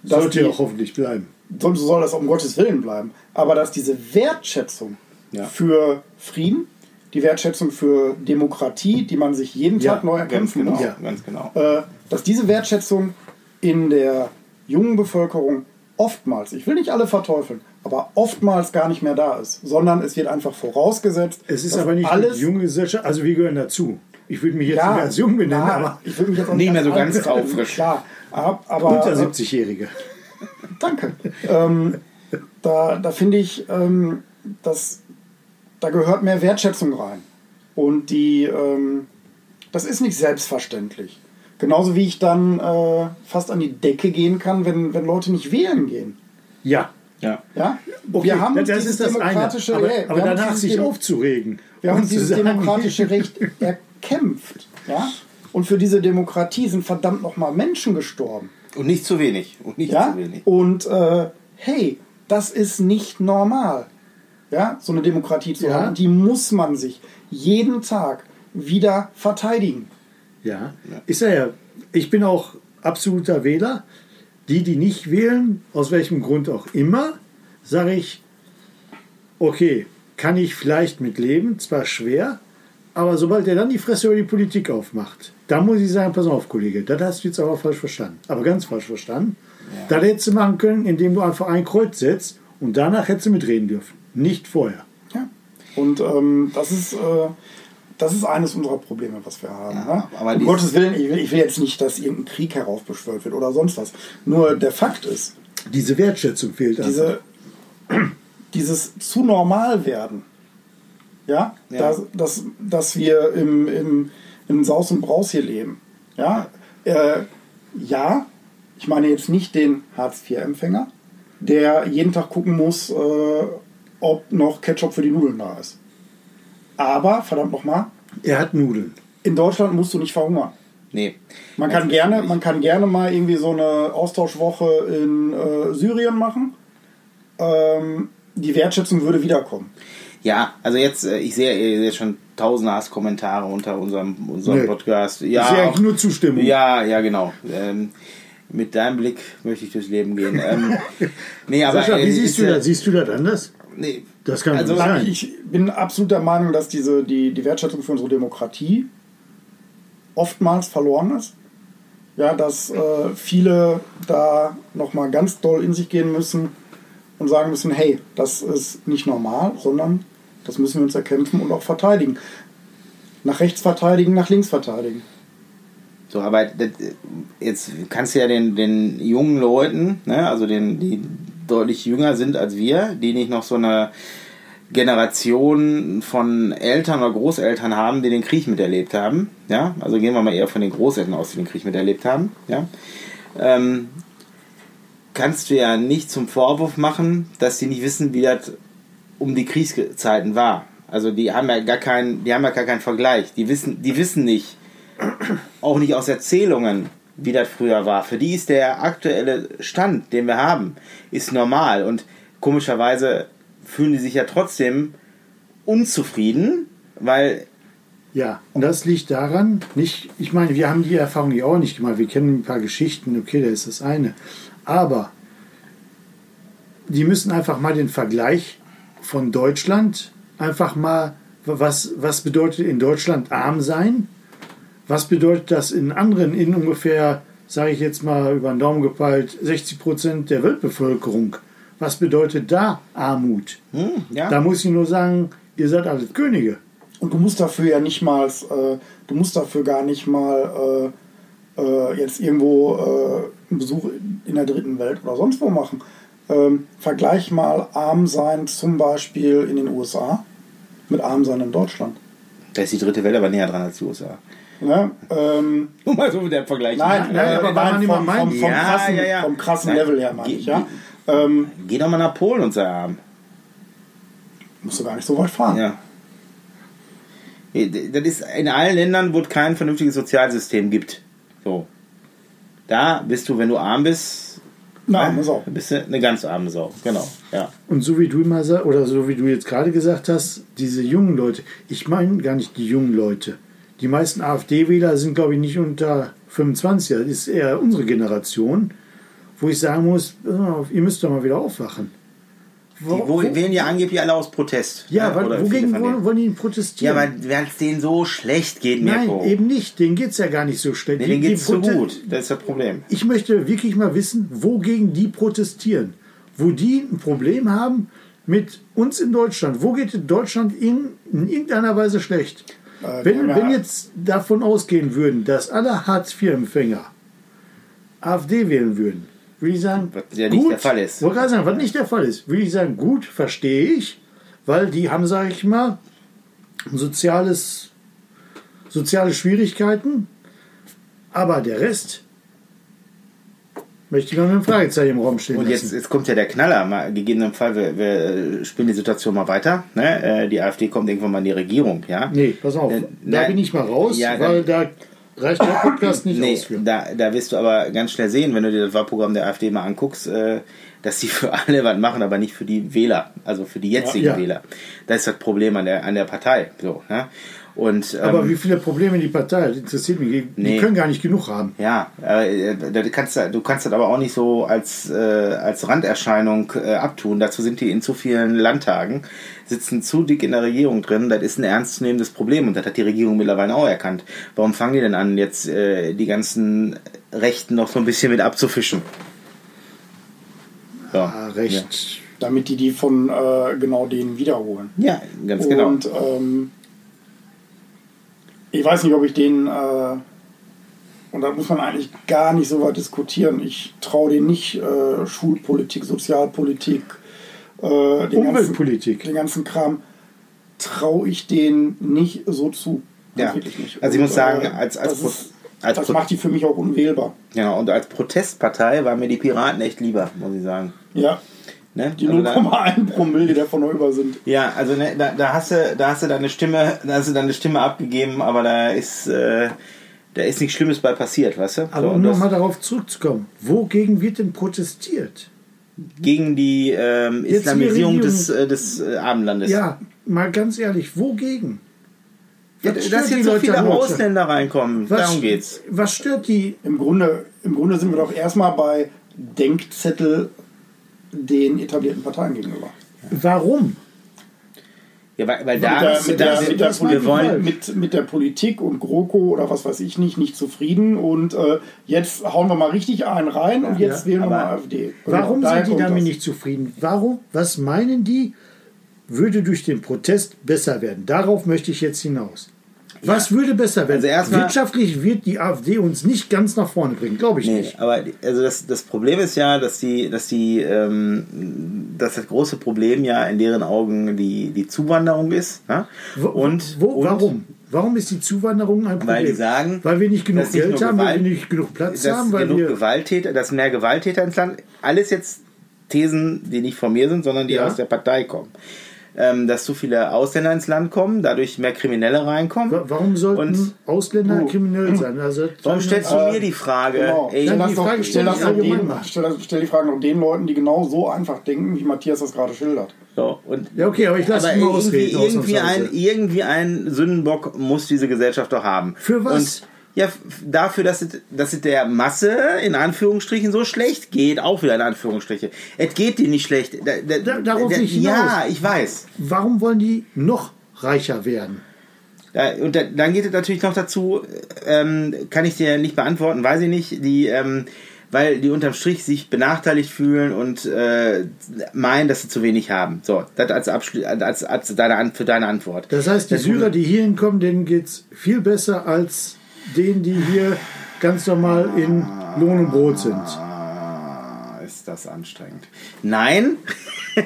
Sollte die- ja auch hoffentlich bleiben. so soll das um Gottes Willen bleiben. Aber dass diese Wertschätzung Ja. für Frieden, die Wertschätzung für Demokratie, die man sich jeden Ja, Tag neu Ganz erkämpfen genau. muss, Ja. Ganz genau. äh, dass diese Wertschätzung in der jungen Bevölkerung oftmals, ich will nicht alle verteufeln, aber oftmals gar nicht mehr da ist, sondern es wird einfach vorausgesetzt, Es ist aber nicht alles die junge Gesellschaft, also wir gehören dazu. Ich würde mich jetzt nicht als jung benennen, na, aber ich will mich jetzt auch Nicht mehr so ganz taufrisch. Klar, aber, aber unter äh, 70-Jährige. Danke. ähm, da da finde ich, ähm, dass da gehört mehr Wertschätzung rein. Und die, ähm, das ist nicht selbstverständlich. Genauso wie ich dann äh, fast an die Decke gehen kann, wenn, wenn Leute nicht wählen gehen. Ja. Ja. Ja? Okay, wir haben uns das dieses ist das eine. demokratische, Aber, wir aber uns danach sich aufzuregen. wir haben dieses sagen, demokratische Recht erkämpft. Ja? Und für diese Demokratie sind verdammt nochmal Menschen gestorben. Und nicht zu wenig. Und nicht Ja? zu wenig. Und äh, hey, das ist nicht normal. Ja, so eine Demokratie zu Ja. haben. Die muss man sich jeden Tag wieder verteidigen. Ja, ist ja ja. Ich bin auch absoluter Wähler. Die, die nicht wählen, aus welchem Grund auch immer, sage ich, okay, kann ich vielleicht mit leben, zwar schwer, aber sobald er dann die Fresse über die Politik aufmacht, da muss ich sagen, pass auf, Kollege, das hast du jetzt aber falsch verstanden. Aber ganz falsch verstanden. Das hättest du machen können, indem du einfach ein Kreuz setzt und danach hättest du mitreden dürfen. Nicht vorher. Ja. Und ähm, das ist. Äh, das ist eines unserer Probleme, was wir haben. Ja, ne? aber um Gottes Willen, ich will, ich will jetzt nicht, dass irgendein Krieg heraufbeschwört wird oder sonst was. Nur der Fakt ist, Diese Wertschätzung fehlt einfach. diese, dieses zu normal werden, ja, Ja. Dass, dass, dass wir im, im, im Saus und Braus hier leben, ja, äh, ja, ich meine jetzt nicht den Hartz-IV-Empfänger, der jeden Tag gucken muss, äh, ob noch Ketchup für die Nudeln da ist. Aber, verdammt nochmal, er hat Nudeln. in Deutschland musst du nicht verhungern. Nee. Man kann, gerne, man kann gerne mal irgendwie so eine Austauschwoche in äh, Syrien machen. Ähm, die Wertschätzung würde wiederkommen. Ja, also jetzt, äh, ich sehe äh, jetzt schon tausende Hasskommentare unter unserem, unserem Nee. Podcast. ich Ja, sehe auch, eigentlich nur Zustimmung. ja, ja, genau. Ähm, mit deinem Blick möchte ich durchs Leben gehen. Ähm, nee, aber Sascha, äh, wie es siehst du äh, das? Siehst du das anders? Nee, Das kann Also, nicht sein. Ich bin absolut der Meinung, dass diese, die, die Wertschätzung für unsere Demokratie oftmals verloren ist. Ja, dass äh, viele da nochmal ganz doll in sich gehen müssen und sagen müssen, hey, das ist nicht normal, sondern das müssen wir uns erkämpfen und auch verteidigen. Nach rechts verteidigen, nach links verteidigen. So, aber das, jetzt kannst du ja den, den jungen Leuten, ne, also den, die deutlich jünger sind als wir, die nicht noch so eine Generation von Eltern oder Großeltern haben, die den Krieg miterlebt haben. Ja, also gehen wir mal eher von den Großeltern aus, die den Krieg miterlebt haben. Ja, ähm, kannst du ja nicht zum Vorwurf machen, dass die nicht wissen, wie das um die Kriegszeiten war. Also die haben ja gar keinen, die haben ja gar keinen Vergleich. Die wissen, die wissen nicht, auch nicht aus Erzählungen, wie das früher war. Für die ist der aktuelle Stand, den wir haben, ist normal. Und komischerweise fühlen die sich ja trotzdem unzufrieden, weil Ja, und das liegt daran, nicht, ich meine, wir haben die Erfahrung ja auch nicht gemacht. Wir kennen ein paar Geschichten, okay, da ist das eine. Aber die müssen einfach mal den Vergleich von Deutschland einfach mal, was, was bedeutet in Deutschland arm sein? Was bedeutet das in anderen, in ungefähr, sage ich jetzt mal über den Daumen gepeilt, 60 Prozent der Weltbevölkerung? Was bedeutet da Armut? Hm, ja. Da muss ich nur sagen, ihr seid alles Könige. Und du musst dafür ja nicht mal, äh, du musst dafür gar nicht mal äh, äh, jetzt irgendwo äh, einen Besuch in der dritten Welt oder sonst wo machen. Ähm, vergleich mal arm sein zum Beispiel in den USA mit arm sein in Deutschland. Da ist die dritte Welt aber näher dran als die USA. Ne? Ähm, Nur mal so mit der Vergleich. nein, nein, äh, aber nein vom, vom, vom, Ja, krassen, ja, ja. vom krassen Nein, Level her meine ich. Ja? Ähm, Geh doch mal nach Polen und sei arm. musst du gar nicht so weit fahren. Ja. Das ist in allen Ländern, wo es kein vernünftiges Sozialsystem gibt. So. Da bist du, wenn du arm bist, Na, arme Sau. bist du eine ganz arme Sau. Genau. Ja. Und so wie du immer sagst, oder so wie du jetzt gerade gesagt hast, diese jungen Leute, ich meine gar nicht die jungen Leute. Die meisten AfD-Wähler sind, glaube ich, nicht unter 25, das ist eher unsere Generation, wo ich sagen muss, ihr müsst doch mal wieder aufwachen. Die wo, wählen ja angeblich alle aus Protest. ja, weil, oder wogegen viele von wollen, wollen die denn Ja, protestieren? weil es denen so schlecht geht, Nein, Mirko. eben nicht. Denen geht es ja gar nicht so schlecht. Nee, denen geht's zu prote- gut. Das ist das Problem. Ich möchte wirklich mal wissen, wogegen die protestieren. Wo die ein Problem haben mit uns in Deutschland. Wo geht Deutschland in, in irgendeiner Weise schlecht? Äh, wenn, ja. wenn jetzt davon ausgehen würden, dass alle Hartz-IV-Empfänger AfD wählen würden, würde ich sagen, Was ja nicht der Fall ist. Wollte gerade sagen, was nicht der Fall ist, würde ich sagen, gut, verstehe ich, weil die haben, sage ich mal, soziales, soziale Schwierigkeiten, aber der Rest möchte ich mal mit einem Fragezeichen im Raum stehen Und jetzt, jetzt kommt ja der Knaller. Mal, gegebenenfalls, wir, wir spielen die Situation mal weiter. Ne? Äh, Die AfD kommt irgendwann mal in die Regierung. Ja? Nee, pass auf, Äh, da nein. bin ich mal raus, Ja, weil da reicht der Podcast nicht Nee, aus für. da, da wirst du aber ganz schnell sehen, wenn du dir das Wahlprogramm der AfD mal anguckst, äh, dass sie für alle was machen, aber nicht für die Wähler, also für die jetzigen Ja. Wähler. Das ist das Problem an der, an der Partei. So, ne? Und, ähm, Aber wie viele Probleme die Partei hat, interessiert mich. Die, Nee. können gar nicht genug haben. Ja, äh, da kannst, du- du kannst das aber auch nicht so als, äh, als Randerscheinung äh, abtun. Dazu sind die in zu vielen Landtagen, sitzen zu dick in der Regierung drin. Das ist ein ernstzunehmendes Problem und das hat die Regierung mittlerweile auch erkannt. Warum fangen die denn an, jetzt äh, die ganzen Rechten noch so ein bisschen mit abzufischen? So, Ah, recht. Damit die die von äh, genau denen wiederholen. Ja, ja ganz genau. Und ähm, ich weiß nicht, ob ich den, äh, und da muss man eigentlich gar nicht so weit diskutieren, ich traue denen nicht äh, Schulpolitik, Sozialpolitik, äh, den, ganzen, Umweltpolitik. den ganzen Kram, traue ich denen nicht so zu. Ja. Nicht. Also ich muss sagen, äh, als- als ist, als das Pro- macht die für mich auch unwählbar. Genau, und als Protestpartei waren mir die Piraten echt lieber, muss ich sagen. Ja, Ne? die Also da- 0,1 Promille, die davon über sind. Ja, also ne, da, da hast du, da hast du deine Stimme, da hast du deine Stimme abgegeben, aber da ist, äh, da ist nichts Schlimmes bei passiert, weißt du? Aber So, um nochmal darauf zurückzukommen, wogegen wird denn protestiert? gegen die ähm, die Islamisierung des, äh, des äh, Abendlandes. Ja, mal ganz ehrlich, wogegen? Ja, dass jetzt so Leute viele? Ausländer reinkommen, Was, darum geht's. Was stört die? Im Grunde, Im Grunde sind wir doch erstmal bei Denkzettel den etablierten Parteien gegenüber. Warum? Ja, weil, weil mit, da, der, mit, der, mit, der ich wollen, falsch. mit, mit der Politik und GroKo oder was weiß ich nicht, nicht zufrieden und äh, jetzt hauen wir mal richtig einen rein und jetzt Ja, wählen wir aber mal AfD. Warum Daher sind die damit das. nicht zufrieden? Warum? Was meinen die, würde durch den Protest besser werden? Darauf möchte ich jetzt hinaus. Was würde besser werden? Also Wirtschaftlich wird die AfD uns nicht ganz nach vorne bringen, glaube ich Nee, nicht. aber also das, das Problem ist ja, dass die, dass die, ähm, dass das große Problem ja in deren Augen die, die Zuwanderung ist. Ne? Wo, Und, wo, und warum? Warum ist die Zuwanderung ein Problem? Weil die sagen, weil wir nicht genug nicht Geld nur haben, weil Gewalt- wir nicht genug Platz haben, weil genug wir Gewalttäter, dass mehr Gewalttäter ins Land, alles jetzt Thesen, die nicht von mir sind, sondern die Ja. aus der Partei kommen. Ähm, dass zu viele Ausländer ins Land kommen, dadurch mehr Kriminelle reinkommen. Wa- Warum sollten Und- Ausländer Du- kriminell sein? Also, Warum stellst du Äh, mir die Frage? Genau. Ey, Stell, die Frage stell, den, stell, stell die noch den Leuten, die genau so einfach denken, wie Matthias das gerade schildert. so, und Ja, okay, aber ich lasse ihn mal irgendwie, ausreden. irgendwie, ein, irgendwie ein Sündenbock muss diese Gesellschaft doch haben. Für was? Und ja, dafür, dass es, dass es der Masse in Anführungsstrichen so schlecht geht, auch wieder in Anführungsstriche. Es geht dir nicht schlecht. Da, da, Da- darauf da, ich hinaus. Ja, ich weiß. Warum wollen die noch reicher werden? Und da, dann geht es natürlich noch dazu, ähm, kann ich dir nicht beantworten, weiß ich nicht. Die, ähm, weil die unterm Strich sich benachteiligt fühlen und äh, meinen, dass sie zu wenig haben. So, das als, Abschlu als, als deine, für deine Antwort. Das heißt, die Das- Syrer, die hier hinkommen, denen geht es viel besser als denen, die hier ganz normal in Lohn und Brot sind. Ah, ist das anstrengend. Nein.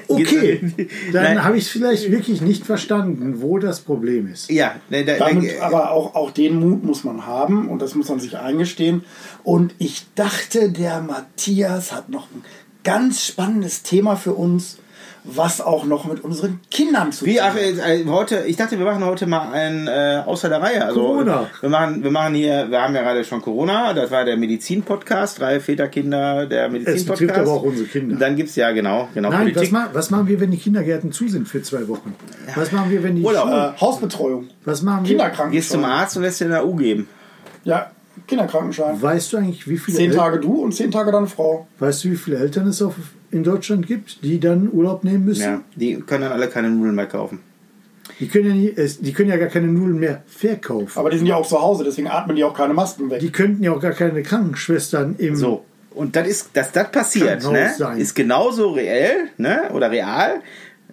Okay, dann habe ich es vielleicht wirklich nicht verstanden, wo das Problem ist. Ja, ne, da, Damit, da, aber auch, auch den Mut muss man haben und das muss man sich eingestehen. Und ich dachte, der Matthias hat noch ein ganz spannendes Thema für uns, was auch noch mit unseren Kindern zu Wie, tun ach, hat. äh, heute, ich dachte, wir machen heute mal ein äh, außer der Reihe. Also, Corona. Wir machen, wir machen hier, wir haben ja gerade schon Corona, das war der Medizin-Podcast, drei Väterkinder, der Medizin-Podcast. betrifft aber auch unsere Kinder. Dann gibt es ja, genau, genau, Nein, was, Politik. ma was machen wir, wenn die Kindergärten zu sind für zwei Wochen? Was machen wir, wenn die. Schulen- Äh, Hausbetreuung, Was machen wir? Kinderkrankenschein. Gehst zum Arzt und lässt dir eine U geben. Ja, Kinderkrankenschein. Weißt du eigentlich, wie viele, Zehn El Tage du und zehn Tage deine Frau. weißt du, wie viele Eltern es auf, in Deutschland gibt, die dann Urlaub nehmen müssen? Ja, die können dann alle keine Nudeln mehr kaufen. Die, können ja nie, die können ja gar keine Nudeln mehr verkaufen. Aber die sind ja auch zu Hause, deswegen atmen die auch keine Masken weg. die könnten ja auch gar keine Krankenschwestern im. So. Und das ist, dass das passiert, ne, ist genauso reell, ne, oder real,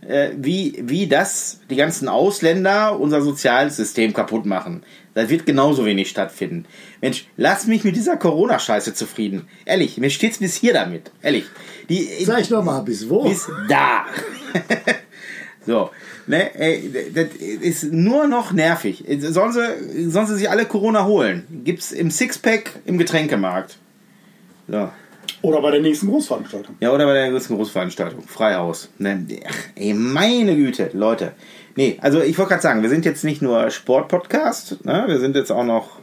äh, wie, wie das die ganzen Ausländer unser Sozialsystem kaputt machen. Das wird genauso wenig stattfinden. Mensch, lass mich mit dieser Corona-Scheiße zufrieden. Ehrlich, mir steht's bis hier damit. Ehrlich. Die, Sag noch mal, bis wo? bis da. so, ne, ey, das ist nur noch nervig. Sollen sie, sollen sie sich alle Corona holen? Gibt's im Sixpack im Getränkemarkt. So. Oder bei der nächsten Großveranstaltung. Ja, oder bei der größten Großveranstaltung. Freihaus. Ne? Ach, ey, meine Güte, Leute. Nee, also ich wollte gerade sagen, wir sind jetzt nicht nur Sport-Podcast, ne? wir sind jetzt auch noch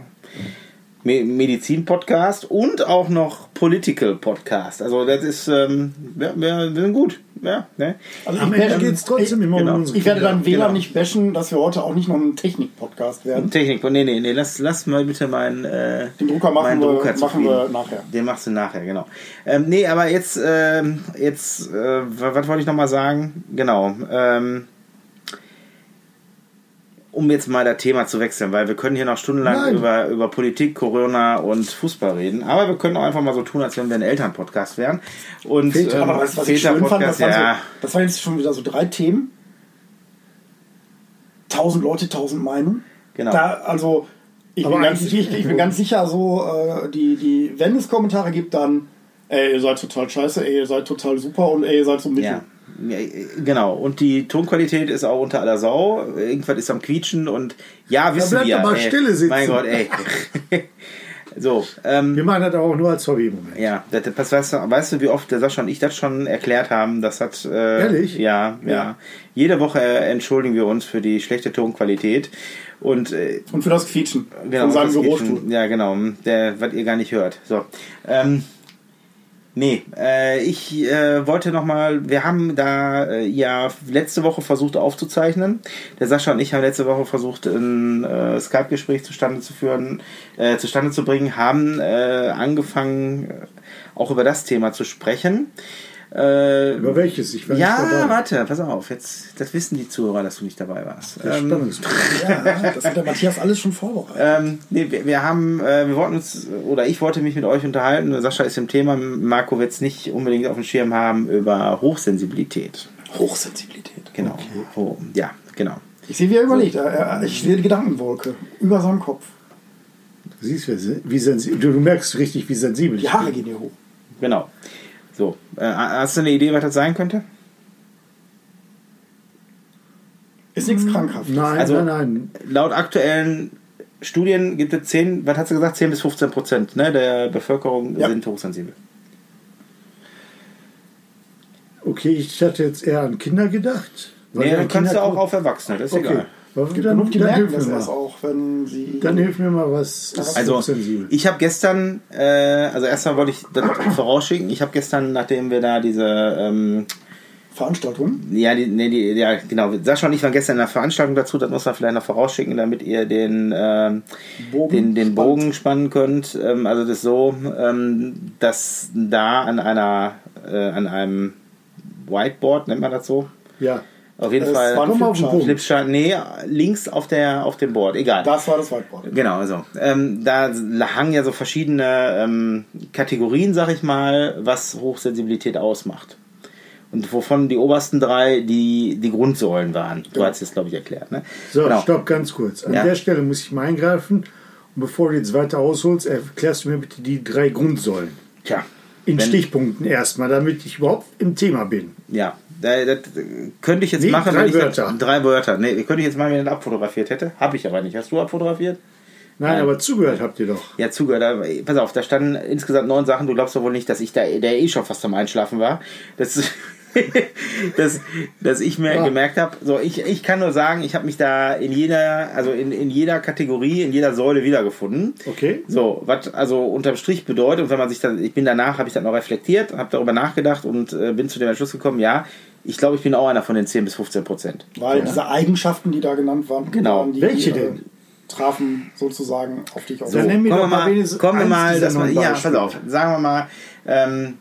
Medizin-Podcast und auch noch Political-Podcast. Also das ist, ähm, wir, wir, wir sind gut. Ja, ne? Also Am ich, Ende ähm, geht es trotzdem immer genau. um ich werde dann WLAN Genau. nicht bashen, dass wir heute auch nicht noch ein Technik-Podcast werden. Technik, nee, nee, nee, lass, lass mal bitte meinen, äh, Den Drucker machen meinen wir- Drucker machen wir nachher. Den machst du nachher, genau. Ähm, nee, aber jetzt, ähm, jetzt, äh, was, was wollte ich nochmal sagen? Genau, ähm, um jetzt mal das Thema zu wechseln, weil wir können hier noch stundenlang Nein. über, über Politik, Corona und Fußball reden, aber wir können auch einfach mal so tun, als wenn wir ein Elternpodcast wären. Und Väter- ähm, Aber du, was ich schön fand? Das, Väter-Podcast, waren ja, so, das waren jetzt schon wieder so drei Themen. Tausend Leute, tausend Meinungen. genau. Da, also, ich Aber bin, ganz, ich, ich bin ganz sicher, so, äh, die, die, wenn es Kommentare gibt, dann, ey, ihr seid total scheiße, ey, ihr seid total super und ey, ihr seid so mittel. Ja. Ja, genau, und die Tonqualität ist auch unter aller Sau. Irgendwas ist am Quietschen und ja, wissen bleibt wir. doch mal ey, stille sitzen. Mein Gott, ey. so, ähm, Wir machen das auch nur als Hobby im Moment. ja, das, das, weißt, du, weißt du, wie oft der Sascha und ich das schon erklärt haben? Das hat. Äh, Ehrlich? Ja, ja, Ja. Jede Woche äh, entschuldigen wir uns für die schlechte Tonqualität. Und äh, Und für das Quietschen genau, von seinem schon. Ja, genau, der, was ihr gar nicht hört. So. Ähm, Nee, äh, ich äh, wollte nochmal, wir haben da äh, ja letzte Woche versucht aufzuzeichnen. Der Sascha und ich haben letzte Woche versucht, ein äh, Skype-Gespräch zustande zu führen, äh, zustande zu bringen, haben äh, angefangen, äh, auch über das Thema zu sprechen. Äh, Über welches? Ich war ja, nicht dabei. warte, pass auf, jetzt, das wissen die Zuhörer, dass du nicht dabei warst. Das ist Ähm. Ja, das hat der Matthias alles schon vorbereitet. ähm, nee, wir, wir haben, äh, wir wollten uns, oder ich wollte mich mit euch unterhalten. Sascha ist im Thema, Marco wird es nicht unbedingt auf dem Schirm haben, über Hochsensibilität. Hochsensibilität. Genau. Oh, ja, genau. Ich sehe, wie er überlegt. Er- er- Ich sehe die Gedankenwolke über seinem Kopf. Du siehst, wie, wie sensibel, du, du merkst richtig, wie sensibel Die ich Haare bin. gehen hier hoch. Genau. So, äh, hast du eine Idee, was das sein könnte? Ist nichts krankhaft. Nein, Also- nein, nein. Laut aktuellen Studien gibt es 10, was hat sie gesagt, 10 bis 15 Prozent ne, der Bevölkerung Ja. sind hochsensibel. Okay, ich hatte jetzt eher an Kinder gedacht. Weil Nee, dann kannst du Kinder- auch auf Erwachsene, das ist Okay. egal. Gibt Dann, genug, die dann, hilf mir auch, wenn sie. dann hilf mir mal, was Also, ich habe gestern, äh, also erstmal wollte ich das vorausschicken, ich habe gestern, nachdem wir da diese, ähm, Veranstaltung. ja, die, nee, die, ja, genau, Sascha und ich waren gestern in einer Veranstaltung dazu, das muss man vielleicht noch vorausschicken, damit ihr den, ähm, Bogen den, den. Bogen spannen könnt. Ähm, also das ist so, ähm, dass da an einer, äh, an einem Whiteboard, nennt man das so, Ja, Auf jeden Es Fall. war nee, links auf der auf dem Board, egal. Das war das Whiteboard. Genau, also ähm, da hangen ja so verschiedene ähm, Kategorien, sag ich mal, was Hochsensibilität ausmacht. Und wovon die obersten drei die, die Grundsäulen waren. Du hast es, glaube ich, erklärt. Ne? So, genau. stopp, ganz kurz. An Ja. der Stelle muss ich mal eingreifen. Und bevor du jetzt weiter ausholst, erklärst du mir bitte die drei Grundsäulen. Tja, In Stichpunkten erstmal, damit ich überhaupt im Thema bin. ja, das könnte ich jetzt Nee, machen, drei wenn ich das- Wörter. drei Wörter. Nee, könnte ich jetzt mal, wenn ich das abfotografiert hätte. Habe ich aber nicht. Hast du abfotografiert? Nein, aber zugehört habt ihr doch. Ja, zugehört. Da, pass auf, da standen insgesamt neun Sachen. Du glaubst doch wohl nicht, dass ich da, der eh schon fast am Einschlafen war. Das, dass, dass ich mir Ja. gemerkt habe, so ich, ich kann nur sagen, ich habe mich da in jeder, also in, in jeder Kategorie, in jeder Säule wiedergefunden. Okay. So, was also unterm Strich bedeutet, und wenn man sich dann, ich bin danach, habe ich dann noch reflektiert, habe darüber nachgedacht und äh, bin zu dem Entschluss gekommen, ja, ich glaube, ich bin auch einer von den 10 bis 15 Prozent. Weil diese Eigenschaften, die da genannt waren, Genau. waren die, Welche äh, denn? trafen sozusagen auf dich auf. Nenn mir kommen doch wir mal kommen wir mal dass neun ja, pass auf, sagen wir mal, ähm,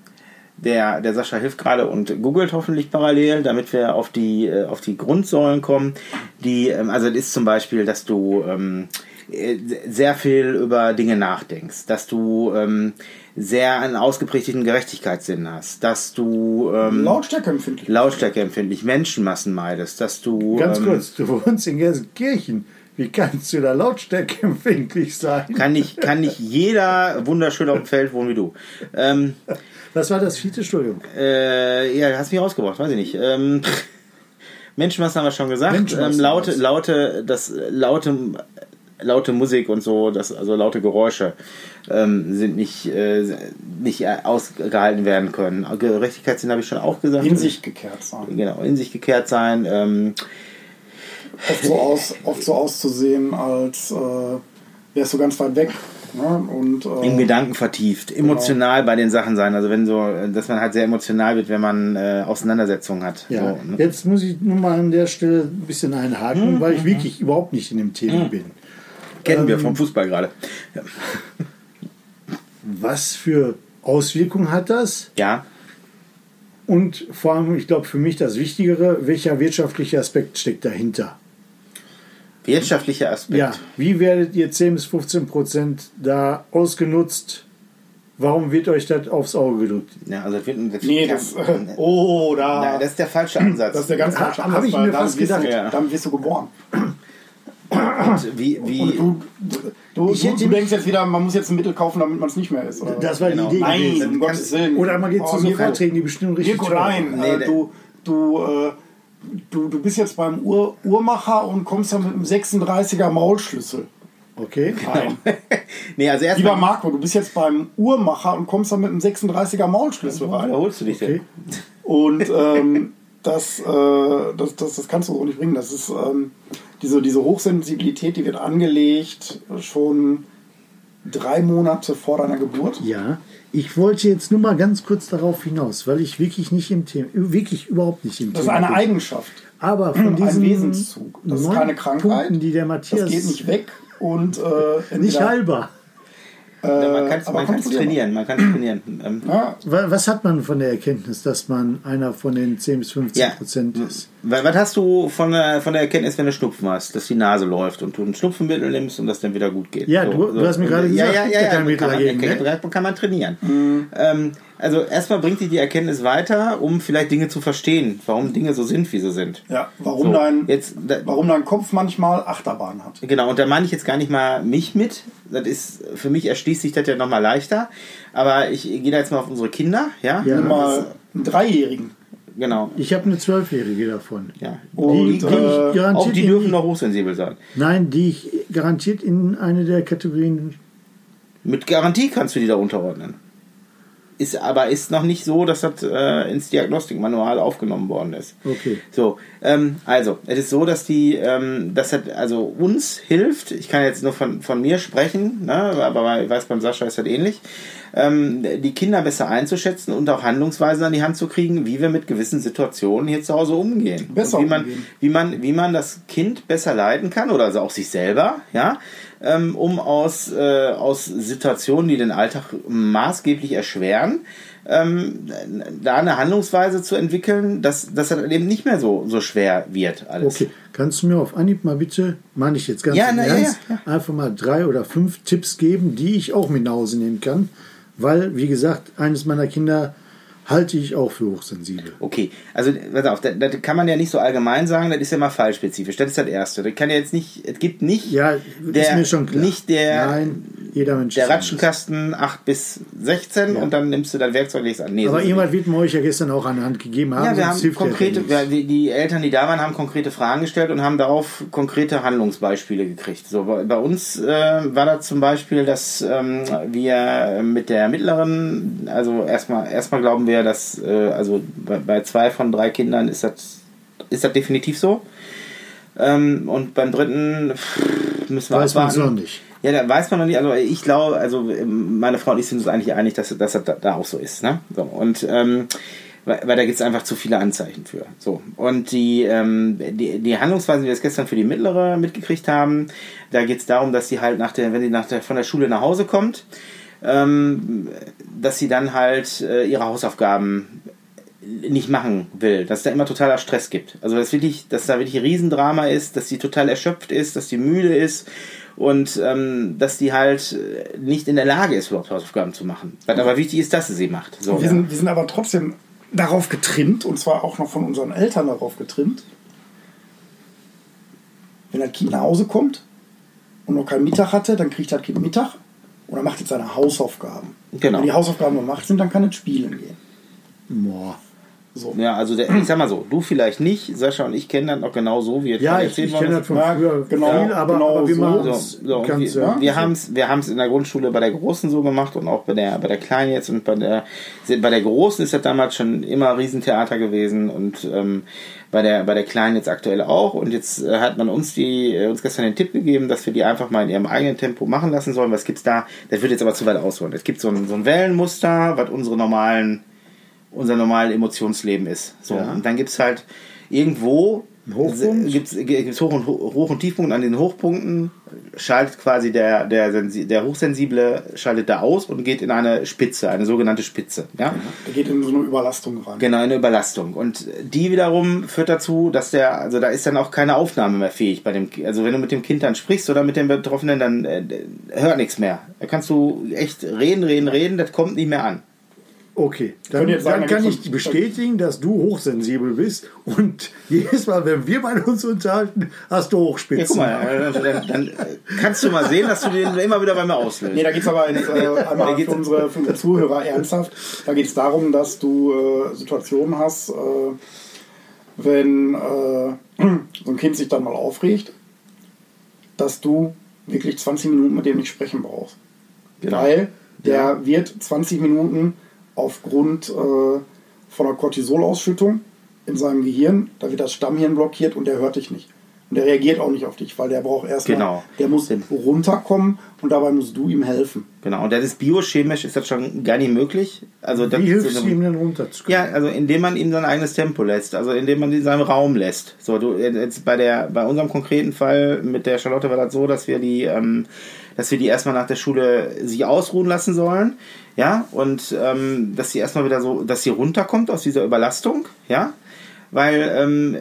der, der Sascha hilft gerade und googelt hoffentlich parallel, damit wir auf die, äh, auf die Grundsäulen kommen. Die, ähm, also das ist zum Beispiel, dass du ähm, äh, sehr viel über Dinge nachdenkst, dass du ähm, sehr einen ausgeprägten Gerechtigkeitssinn hast, dass du ähm, Lautstärke empfindlich. Lautstärke empfindlich Menschenmassen meidest, dass du Ganz ähm, kurz, du wohnst in Gelsenkirchen. Wie kannst du da Lautstärke empfindlich sein? kann nicht, kann nicht jeder wunderschön auf dem Feld wohnen wie du. Ähm, Was war das vierte? Entschuldigung. Äh, ja, hast mich rausgebracht, weiß ich nicht. Ähm, Menschenmassen haben wir schon gesagt. Ähm, laute, laute, das laute, laute Musik und so, das, also laute Geräusche ähm, sind nicht, äh, nicht ausgehalten werden können. Gerechtigkeitssinn habe ich schon auch gesagt. In sich gekehrt sein. Genau, in sich gekehrt sein. Ähm, Oft so, aus, oft so auszusehen, als äh, wärst du ganz weit weg. Ne? Und, äh, in Gedanken vertieft, emotional bei den Sachen sein. Also wenn so, dass man halt sehr emotional wird, wenn man äh, Auseinandersetzungen hat. Ja, So, ne? jetzt muss ich nur mal an der Stelle ein bisschen einhaken, weil ich wirklich überhaupt nicht in dem Thema bin. Kennen wir ähm, vom Fußball gerade. Was für Auswirkungen hat das? Ja. Und vor allem, ich glaube, für mich das Wichtigere, welcher wirtschaftliche Aspekt steckt dahinter? Wirtschaftlicher Aspekt. Ja, wie werdet ihr 10 bis 15 Prozent da ausgenutzt? Warum wird euch das aufs Auge gedrückt? Ja, also das wird, das nee, das. Oh, da. Nein, das ist der falsche Ansatz. das ist der ganz Ha- falsche hab Ansatz, ich weil mir damit fast wirst du- gedacht. Ja. Damit wirst du geboren. Und wie, wie, Und du, du, Ich du, denkst jetzt wieder, man muss jetzt ein Mittel kaufen, damit man es nicht mehr ist. Oder? Das war Genau. die Idee Nein, um Gottes Willen. Oder man geht Oh, zu so Mirko. Vorträgen, die bestimmt richtig teuer nein. Nee, äh, du, du, äh, du, du bist jetzt beim Uhr, Uhrmacher und kommst dann mit einem 36er Maulschlüssel. Okay. Nein. nee, also Lieber erstmal. Marco, du bist jetzt beim Uhrmacher und kommst dann mit einem 36er Maulschlüssel rein. holst du dich denn? Okay. Und ähm, das, äh, das, das, das kannst du so nicht bringen. Das ist ähm, diese, diese Hochsensibilität, die wird angelegt schon drei Monate vor deiner Geburt. Ja, ich wollte jetzt nur mal ganz kurz darauf hinaus, weil ich wirklich nicht im Thema, wirklich überhaupt nicht im Das ist Thema eine bin. Eigenschaft, Aber von ein diesen Wesenszug. Das ist keine Krankheit. Punkten, die der Matthias Das geht nicht weg und äh, nicht entweder- heilbar. man kann es trainieren. Man kann trainieren. Ähm, Ja, Wa- Was hat man von der Erkenntnis, dass man einer von den 10 bis 15 Ja. Prozent ist? wa- was hast du von der, von der Erkenntnis, wenn du Schnupfen hast, dass die Nase läuft und du ein Schnupfenmittel nimmst und das dann wieder gut geht? Ja, du- du hast mir gerade ja, gesagt, ja, ja, ja ja, kann, man, dagegen, kann, ne? kann man trainieren. Ähm, also erstmal bringt dich die Erkenntnis weiter, um vielleicht Dinge zu verstehen, warum Dinge so sind, wie sie sind. ja. Warum, So, dein, jetzt, da, warum dein Kopf manchmal Achterbahn hat. Genau, und da meine ich jetzt gar nicht mal mich mit. Das ist, für mich erschließt sich das ja nochmal leichter. Aber ich gehe da jetzt mal auf unsere Kinder, ja? Ja. Mal einen Dreijährigen. Genau. Ich habe eine Zwölfjährige davon. Ja. Und, die, die äh, Auch die in dürfen die, noch hochsensibel sein. Nein, die ich garantiert in eine der Kategorien. Mit Garantie kannst du die da unterordnen. Ist aber ist noch nicht so, dass das äh, ins Diagnostikmanual aufgenommen worden ist. Okay. So, ähm, also, es ist so, dass die, ähm, das hat also uns hilft, ich kann jetzt nur von, von mir sprechen, ne, aber ich weiß, beim Sascha ist das ähnlich, ähm, die Kinder besser einzuschätzen und auch Handlungsweisen an die Hand zu kriegen, wie wir mit gewissen Situationen hier zu Hause umgehen. Besser und wie man, umgehen. wie man, wie man das Kind besser leiten kann oder also auch sich selber, ja, ähm, um aus, äh, aus Situationen, die den Alltag maßgeblich erschweren, ähm, da eine Handlungsweise zu entwickeln, dass, dass das eben nicht mehr so, so schwer wird alles. Okay, kannst du mir auf Anhieb mal bitte, meine ich jetzt ganz Ja, na, ja, Ernst, ja, einfach mal drei oder fünf Tipps geben, die ich auch mit nach Hause nehmen kann? Weil, wie gesagt, eines meiner Kinder halte ich auch für hochsensibel. Okay, also pass auf, das, das kann man ja nicht so allgemein sagen, das ist ja mal fallspezifisch. Das ist das Erste. Das kann ja jetzt nicht, es gibt nicht Ja, ist der, mir schon klar. nicht der, Nein, jeder Mensch der. Ratschenkasten 8 bis 16 Ja. und dann nimmst du dein Werkzeug legst an. Nee, Aber so- jemand wird mir euch ja gestern auch an die Hand gegeben haben. ja, wir haben ja konkrete, wir, die, die Eltern, die da waren, haben konkrete Fragen gestellt und haben darauf konkrete Handlungsbeispiele gekriegt. So, bei, bei uns äh, war das zum Beispiel, dass ähm, wir mit der mittleren, also erstmal erstmal glauben wir, dass äh, also bei, bei zwei von drei Kindern ist das ist das definitiv so. Ähm, und beim dritten pff, müssen wir Weiß man noch nicht. Ja, da weiß man noch nicht. Also ich glaube, also meine Frau und ich sind uns eigentlich einig, dass, dass das da, da auch so ist. Ne? So, und ähm, weil, weil da gibt es einfach zu viele Anzeichen für. So. Und die, ähm, die, die Handlungsweise, die wir jetzt gestern für die mittlere mitgekriegt haben, da geht es darum, dass sie halt nach der, wenn sie nach der, von der Schule nach Hause kommt, ähm, dass sie dann halt äh, ihre Hausaufgaben nicht machen will, dass es da immer totaler Stress gibt. Also dass wirklich, dass da wirklich ein Riesendrama ist, dass sie total erschöpft ist, dass sie müde ist und ähm, dass die halt äh, nicht in der Lage ist, überhaupt Hausaufgaben zu machen. Was aber wichtig ist, dass sie sie macht. So. Wir, sind, wir sind aber trotzdem darauf getrimmt, und zwar auch noch von unseren Eltern darauf getrimmt, wenn das Kind nach Hause kommt und noch keinen Mittag hatte, dann kriegt das Kind Mittag und dann macht es seine Hausaufgaben. Genau. Wenn die Hausaufgaben gemacht sind, dann kann es spielen gehen. Boah. So. Ja, also der, ich sag mal so, du vielleicht nicht, Sascha und ich kennen das noch genau so, wie es Ja, gerade ich, erzählt ich kenne das von Ja, früher genau, viel, aber, genau aber wir so. machen So, es so, ganz, wir, ja. wir haben es wir haben's in der Grundschule bei der Großen so gemacht und auch bei der, bei der Kleinen jetzt und bei der, bei der Großen ist das damals schon immer Riesentheater gewesen und ähm, bei, der, bei der Kleinen jetzt aktuell auch und jetzt äh, hat man uns die äh, uns gestern den Tipp gegeben, dass wir die einfach mal in ihrem eigenen Tempo machen lassen sollen. Was gibt's da? Das wird jetzt aber zu weit ausholen. Es gibt so ein, so ein Wellenmuster, was unsere normalen unser normales Emotionsleben ist. So, Ja. und dann gibt es halt irgendwo gibt's, gibt's Hoch- und Hoch- und Tiefpunkt. An den Hochpunkten schaltet quasi der, der, der Hochsensible schaltet da aus und geht in eine Spitze, eine sogenannte Spitze. Ja? Der geht in so eine Überlastung rein. Genau, eine Überlastung. Und die wiederum führt dazu, dass der, also da ist dann auch keine Aufnahme mehr fähig bei dem, also wenn du mit dem Kind dann sprichst oder mit dem Betroffenen, dann äh, hört nichts mehr. Da kannst du echt reden, reden, reden, das kommt nicht mehr an. Okay, dann, sagen, dann da kann ich bestätigen, dass du hochsensibel bist und jedes Mal, wenn wir bei uns unterhalten, hast du Ja, Hochspitzen. guck mal, äh, dann, dann kannst du mal sehen, dass du den immer wieder bei mir auslöst. Nee, da geht es aber jetzt, äh, einmal geht's- für unsere, für unsere Zuhörer ernsthaft. Da geht es darum, dass du äh, Situationen hast, äh, wenn äh, so ein Kind sich dann mal aufregt, dass du wirklich 20 Minuten mit dem nicht sprechen brauchst. Genau. Weil der wird 20 Minuten aufgrund äh, von einer Cortisolausschüttung in seinem Gehirn, da wird das Stammhirn blockiert und der hört dich nicht. Und der reagiert auch nicht auf dich, weil der braucht erstmal, Genau. der muss runterkommen und dabei musst du ihm helfen. Genau, und das ist biochemisch, ist das schon gar nicht möglich. Also Wie hilfst so du ihm denn runterzukommen? Ja, also indem man ihm sein eigenes Tempo lässt, also indem man ihn seinen Raum lässt. So, du jetzt bei der, bei unserem konkreten Fall mit der Charlotte war das so, dass wir die, ähm, dass wir die erstmal nach der Schule sich ausruhen lassen sollen, ja, und ähm, dass sie erstmal wieder so, dass sie runterkommt aus dieser Überlastung, ja, weil ähm,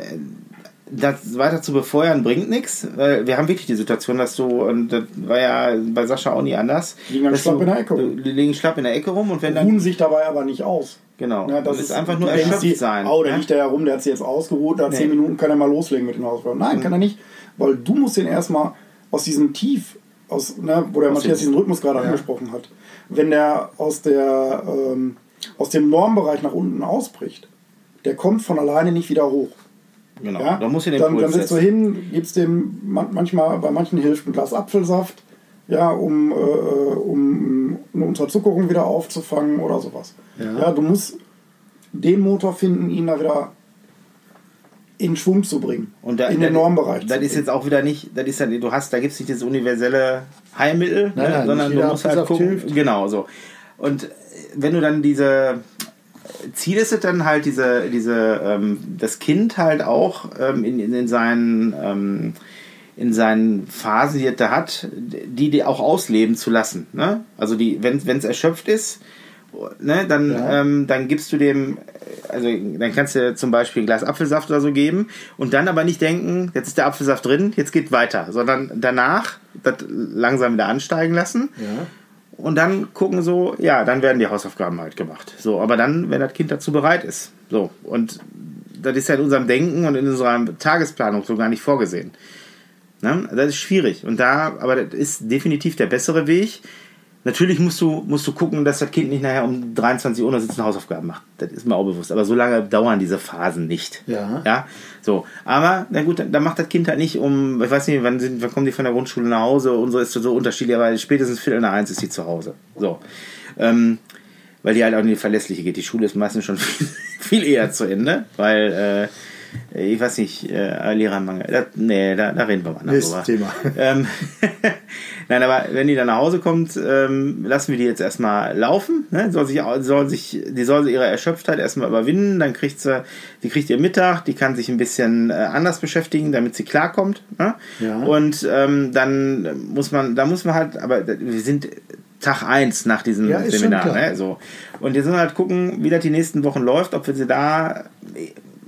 das weiter zu befeuern bringt nichts, weil wir haben wirklich die Situation, dass du, und das war ja bei Sascha auch nie anders, Die liegen dann schlapp du, in der Ecke rum. Die liegen schlapp in der Ecke rum und wenn dann ruhen sich dabei aber nicht aus. Genau. Ja, das ist einfach nur erschöpft die, sein. Oh, der ne? liegt da ja rum, der hat sich jetzt ausgeruht, nach Nee. 10 Minuten kann er mal loslegen mit den Hausaufgaben. Nein, kann er nicht, weil du musst den erstmal aus diesem Tief, aus, ne, wo der Aus Matthias diesen Rhythmus gerade angesprochen hat, wenn der aus, der, ähm, aus dem Normbereich nach unten ausbricht, der kommt von alleine nicht wieder hoch. Genau. Ja? Da muss den dann, dann setzt du hin, gibst dem man- manchmal, bei manchen hilft ein Glas Apfelsaft, ja, um, äh, um eine Unterzuckerung wieder aufzufangen oder sowas. Ja. Ja. du musst den Motor finden, ihn da wieder in Schwung zu bringen. Und da, in den Normbereich. Das ist jetzt auch wieder nicht, das ist dann, du hast, da gibt es nicht das universelle Heilmittel, Nein, ne, nein, sondern nicht du musst halt gucken. hilft. Genau, so. Und äh, wenn du dann diese Ziel ist es dann halt diese, diese, ähm, das Kind halt auch ähm, in, in, in seinen ähm, in seinen Phasen, die es da hat, die, die auch ausleben zu lassen. Ne? Also die, wenn es erschöpft ist ne, dann, Ja. ähm, dann gibst du dem, also dann kannst du zum Beispiel ein Glas Apfelsaft oder so geben und dann aber nicht denken, jetzt ist der Apfelsaft drin, jetzt geht weiter, sondern danach das langsam wieder ansteigen lassen Ja. und dann gucken so, ja, dann werden die Hausaufgaben halt gemacht. So, aber dann, wenn das Kind dazu bereit ist. So, und das ist ja in unserem Denken und in unserer Tagesplanung so gar nicht vorgesehen. Ne? Das ist schwierig. Und da, aber das ist definitiv der bessere Weg. Natürlich musst du, musst du gucken, dass das Kind nicht nachher um 23 Uhr noch sitzt und Hausaufgaben macht. Das ist mir auch bewusst. Aber so lange dauern diese Phasen nicht. Ja. Ja. So. Aber, na gut, dann, dann macht das Kind halt nicht um, ich weiß nicht, wann, sind, wann kommen die von der Grundschule nach Hause? Unsere ist so unterschiedlich, aber spätestens Viertel nach eins ist sie zu Hause. So. Ähm, weil die halt auch in die Verlässliche geht. Die Schule ist meistens schon viel, viel eher zu Ende, weil, äh, ich weiß nicht, äh, Lehrermangel. Das, nee, da, da reden wir mal Nächstes drüber. Thema. Ähm, Nein, aber wenn die dann nach Hause kommt, ähm, lassen wir die jetzt erstmal laufen. Ne? Soll sich, soll sich, die soll ihre Erschöpftheit erstmal überwinden, dann kriegt sie, die kriegt ihr Mittag, die kann sich ein bisschen äh, anders beschäftigen, damit sie klarkommt. Ne? Ja. Und ähm, dann muss man, da muss man halt, aber wir sind Tag eins nach diesem Ja, Seminar. Ne? So. Und jetzt müssen wir halt gucken, wie das die nächsten Wochen läuft, ob wir sie da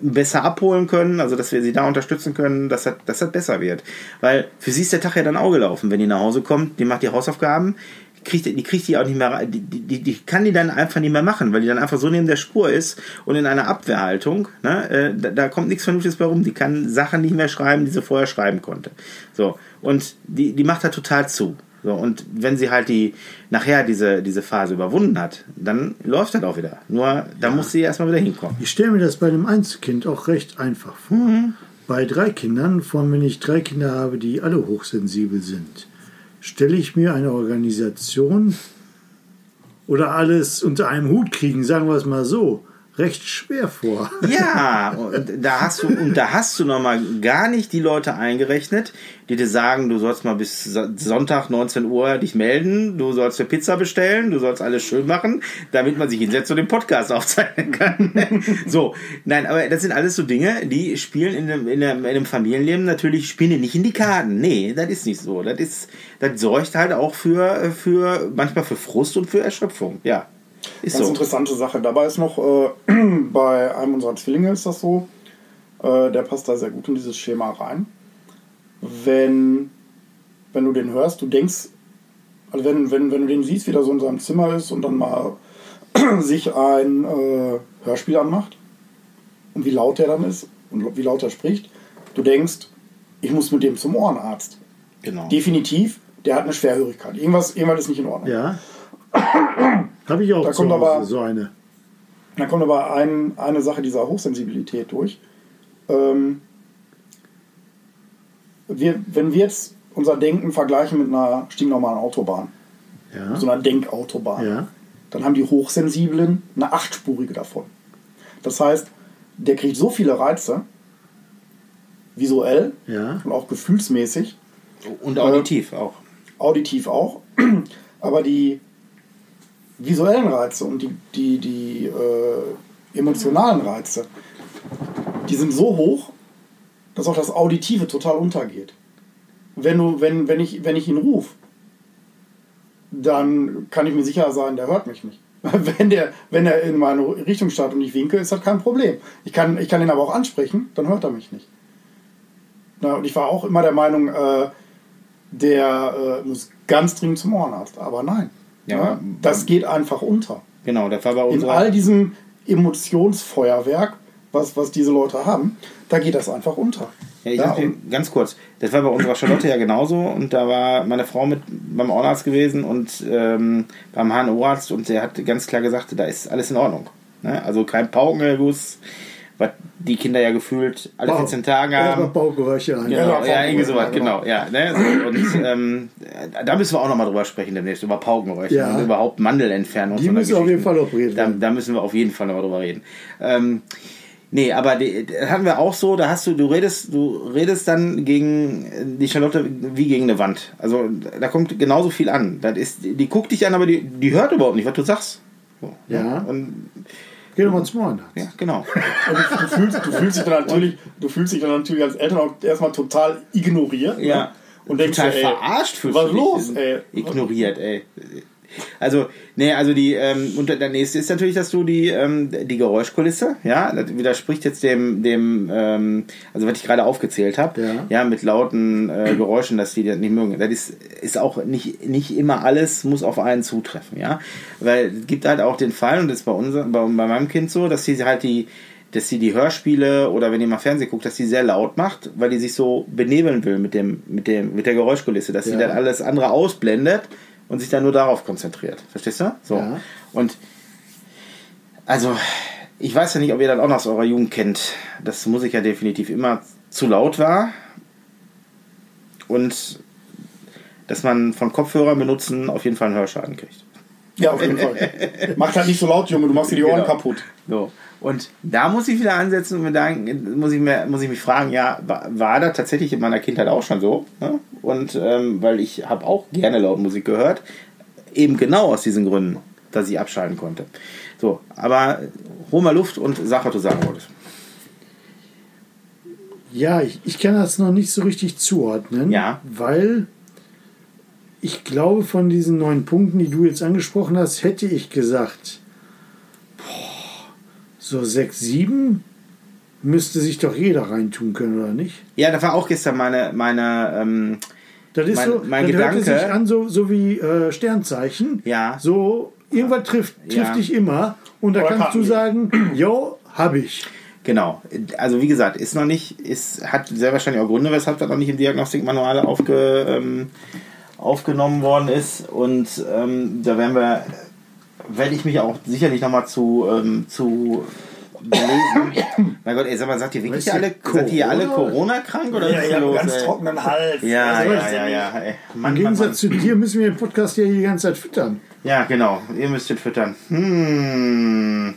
besser abholen können, also dass wir sie da unterstützen können, dass das, dass das besser wird. Weil für sie ist der Tag ja dann auch gelaufen, wenn die nach Hause kommt, die macht die Hausaufgaben, kriegt, die kriegt die auch nicht mehr, die, die- die kann die dann einfach nicht mehr machen, weil die dann einfach so neben der Spur ist und in einer Abwehrhaltung, ne, äh, da, da kommt nichts Vernünftiges bei rum, die kann Sachen nicht mehr schreiben, die sie vorher schreiben konnte. So, und die, die macht da total zu. So, und wenn sie halt die nachher diese, diese Phase überwunden hat, dann läuft das auch wieder. Nur da muss sie erstmal wieder hinkommen. Ich stelle mir das bei einem Einzelkind auch recht einfach vor. Mhm. Bei drei Kindern, von wenn ich drei Kinder habe, die alle hochsensibel sind, stelle ich mir eine Organisation oder alles unter einem Hut kriegen, sagen wir es mal so, recht schwer vor. Ja, und da hast du und da hast du noch mal gar nicht die Leute eingerechnet, die dir sagen, du sollst mal bis So- Sonntag 19 Uhr dich melden, du sollst eine Pizza bestellen, du sollst alles schön machen, damit man sich hinsetzt und den Podcast aufzeichnen kann. so, nein, aber das sind alles so Dinge, die spielen in einem, in einem, in einem Familienleben natürlich spielen nicht in die Karten. Nee, das ist nicht so. Das ist das sorgt halt auch für für manchmal für Frust und für Erschöpfung. Ja. Ist Ganz so. interessante Sache. Dabei ist noch, äh, bei einem unserer Zwillinge ist das so, äh, der passt da sehr gut in dieses Schema rein. Wenn, wenn du den hörst, du denkst, also wenn, wenn, wenn du den siehst, wie der so in seinem Zimmer ist und dann mal sich ein äh, Hörspiel anmacht und wie laut der dann ist und wie laut er spricht, du denkst, ich muss mit dem zum Ohrenarzt. Genau. Definitiv, der hat eine Schwerhörigkeit. Irgendwas, irgendwas ist nicht in Ordnung. Ja. Habe ich auch Da zu kommt Hause, aber- so eine. Dann kommt aber ein, eine Sache dieser Hochsensibilität durch. Ähm, wir, wenn wir jetzt unser Denken vergleichen mit einer stinknormalen Autobahn, Ja. so einer Denkautobahn, Ja. dann haben die Hochsensiblen eine achtspurige davon. Das heißt, der kriegt so viele Reize, visuell Ja. und auch gefühlsmäßig, Und auditiv auch. auditiv auch, aber die visuellen Reize und die, die, die äh, emotionalen Reize, die sind so hoch, dass auch das Auditive total untergeht. Wenn, du, wenn, wenn, ich, wenn ich ihn rufe, dann kann ich mir sicher sein, der hört mich nicht. Wenn der, wenn er in meine Richtung startet und ich winke, ist das kein Problem. Ich kann, ich kann ihn aber auch ansprechen, dann hört er mich nicht. Na, und ich war auch immer der Meinung, äh, der äh, muss ganz dringend zum Ohrenarzt. Aber nein. Ja, Ja, aber- das geht einfach unter. Genau, das war bei In unserer. all diesem Emotionsfeuerwerk, was, was diese Leute haben, da geht das einfach unter. Ja, ich Ja, ganz kurz. Das war bei unserer Charlotte ja genauso und da war meine Frau mit beim Ohrenarzt gewesen und ähm, beim HNO-Arzt und der hat ganz klar gesagt, da ist alles in Ordnung. Ne? Also kein Paukenerguss, was die Kinder ja gefühlt alle Wow. 14 Tage haben. Baugeräusche an. Genau, Ja, ja, irgendwie sowas, genau. Ja, ne? so, und ähm, da müssen wir auch nochmal drüber sprechen demnächst, über Paukengeräusche Ja. und überhaupt Mandelentfernung. Die müssen auf jeden. Fall operiert da, werden. da müssen wir auf jeden Fall nochmal drüber reden. Ähm, nee, aber die, das hatten wir auch so, da hast du, du redest, du redest dann gegen die Charlotte wie gegen eine Wand. Also da kommt genauso viel an. Das ist, die guckt dich an, aber die, die hört überhaupt nicht, was du sagst. So, Ja. Und, Geh doch mal zum Ohrenarzt. ja, genau. Und du, du, fühlst, du, fühlst dich dann natürlich, du fühlst dich dann natürlich als Eltern auch erstmal total ignoriert. Ja. Ne? Und denkst Total dir, ey, verarscht fühlst was du dich. los, ey? Ignoriert, ey. Also, nee, also die, ähm, und der nächste ist natürlich, dass du die, ähm, die Geräuschkulisse, ja, das widerspricht jetzt dem, dem, ähm, also was ich gerade aufgezählt habe, Ja. ja, mit lauten äh, Geräuschen, dass die das nicht mögen. Das ist, ist auch nicht, nicht immer alles, muss auf einen zutreffen, ja. Weil es gibt halt auch den Fall, und das ist bei uns, bei, bei meinem Kind so, dass sie halt die, dass sie die Hörspiele oder wenn ihr mal Fernsehen guckt, dass sie sehr laut macht, weil die sich so benebeln will mit dem, mit dem, mit der Geräuschkulisse, dass sie Ja. dann alles andere ausblendet und sich dann nur darauf konzentriert. Verstehst du? So. Ja. Und also, ich weiß ja nicht, ob ihr das auch noch aus eurer Jugend kennt. Das Musik ja definitiv immer zu laut war. Und dass man von Kopfhörern benutzen auf jeden Fall einen Hörschaden kriegt. Ja, auf jeden Fall. Mach halt nicht so laut, Junge, du machst dir die Ohren Genau. kaputt. So. Und da muss ich wieder ansetzen und mir muss ich, mir, muss ich mich fragen, ja, war, das tatsächlich in meiner Kindheit auch schon so? Ne? Und ähm, weil ich habe auch gerne laut Musik gehört, eben genau aus diesen Gründen, dass ich abschalten konnte. So, aber hol mal Luft und sag, was du sagen wolltest. Ja, ich, ich kann das noch nicht so richtig zuordnen, Ja. weil ich glaube, von diesen neun Punkten, die du jetzt angesprochen hast, hätte ich gesagt, so sechs, sieben müsste sich doch jeder reintun können, oder nicht? Ja, das war auch gestern meine, meine ähm, Das ist Mein- so, mein Gedanke- sich an, so, so wie äh, Sternzeichen. Ja. So, irgendwas trifft, trifft Ja. dich immer. Und da Oder kannst du sagen, jo, hab ich. Genau. Also wie gesagt, ist noch nicht, ist, hat sehr wahrscheinlich auch Gründe, weshalb das noch nicht im Diagnostikmanual aufge, ähm, aufgenommen worden ist. Und ähm, da werden wir, werde ich mich auch sicherlich nochmal zu, ähm, zu mein Gott, ey, sag mal, seid ihr wirklich alle, seid ihr alle Corona? Corona krank oder Ja, was ist ja, los? ganz ey? trockenen Hals. Ja, Also, ja, ja, ja. Ey. Im Mann, Mann, Gegensatz Mann. zu dir müssen wir den Podcast ja hier die ganze Zeit füttern. Ja, genau. Ihr müsst den füttern. Hm.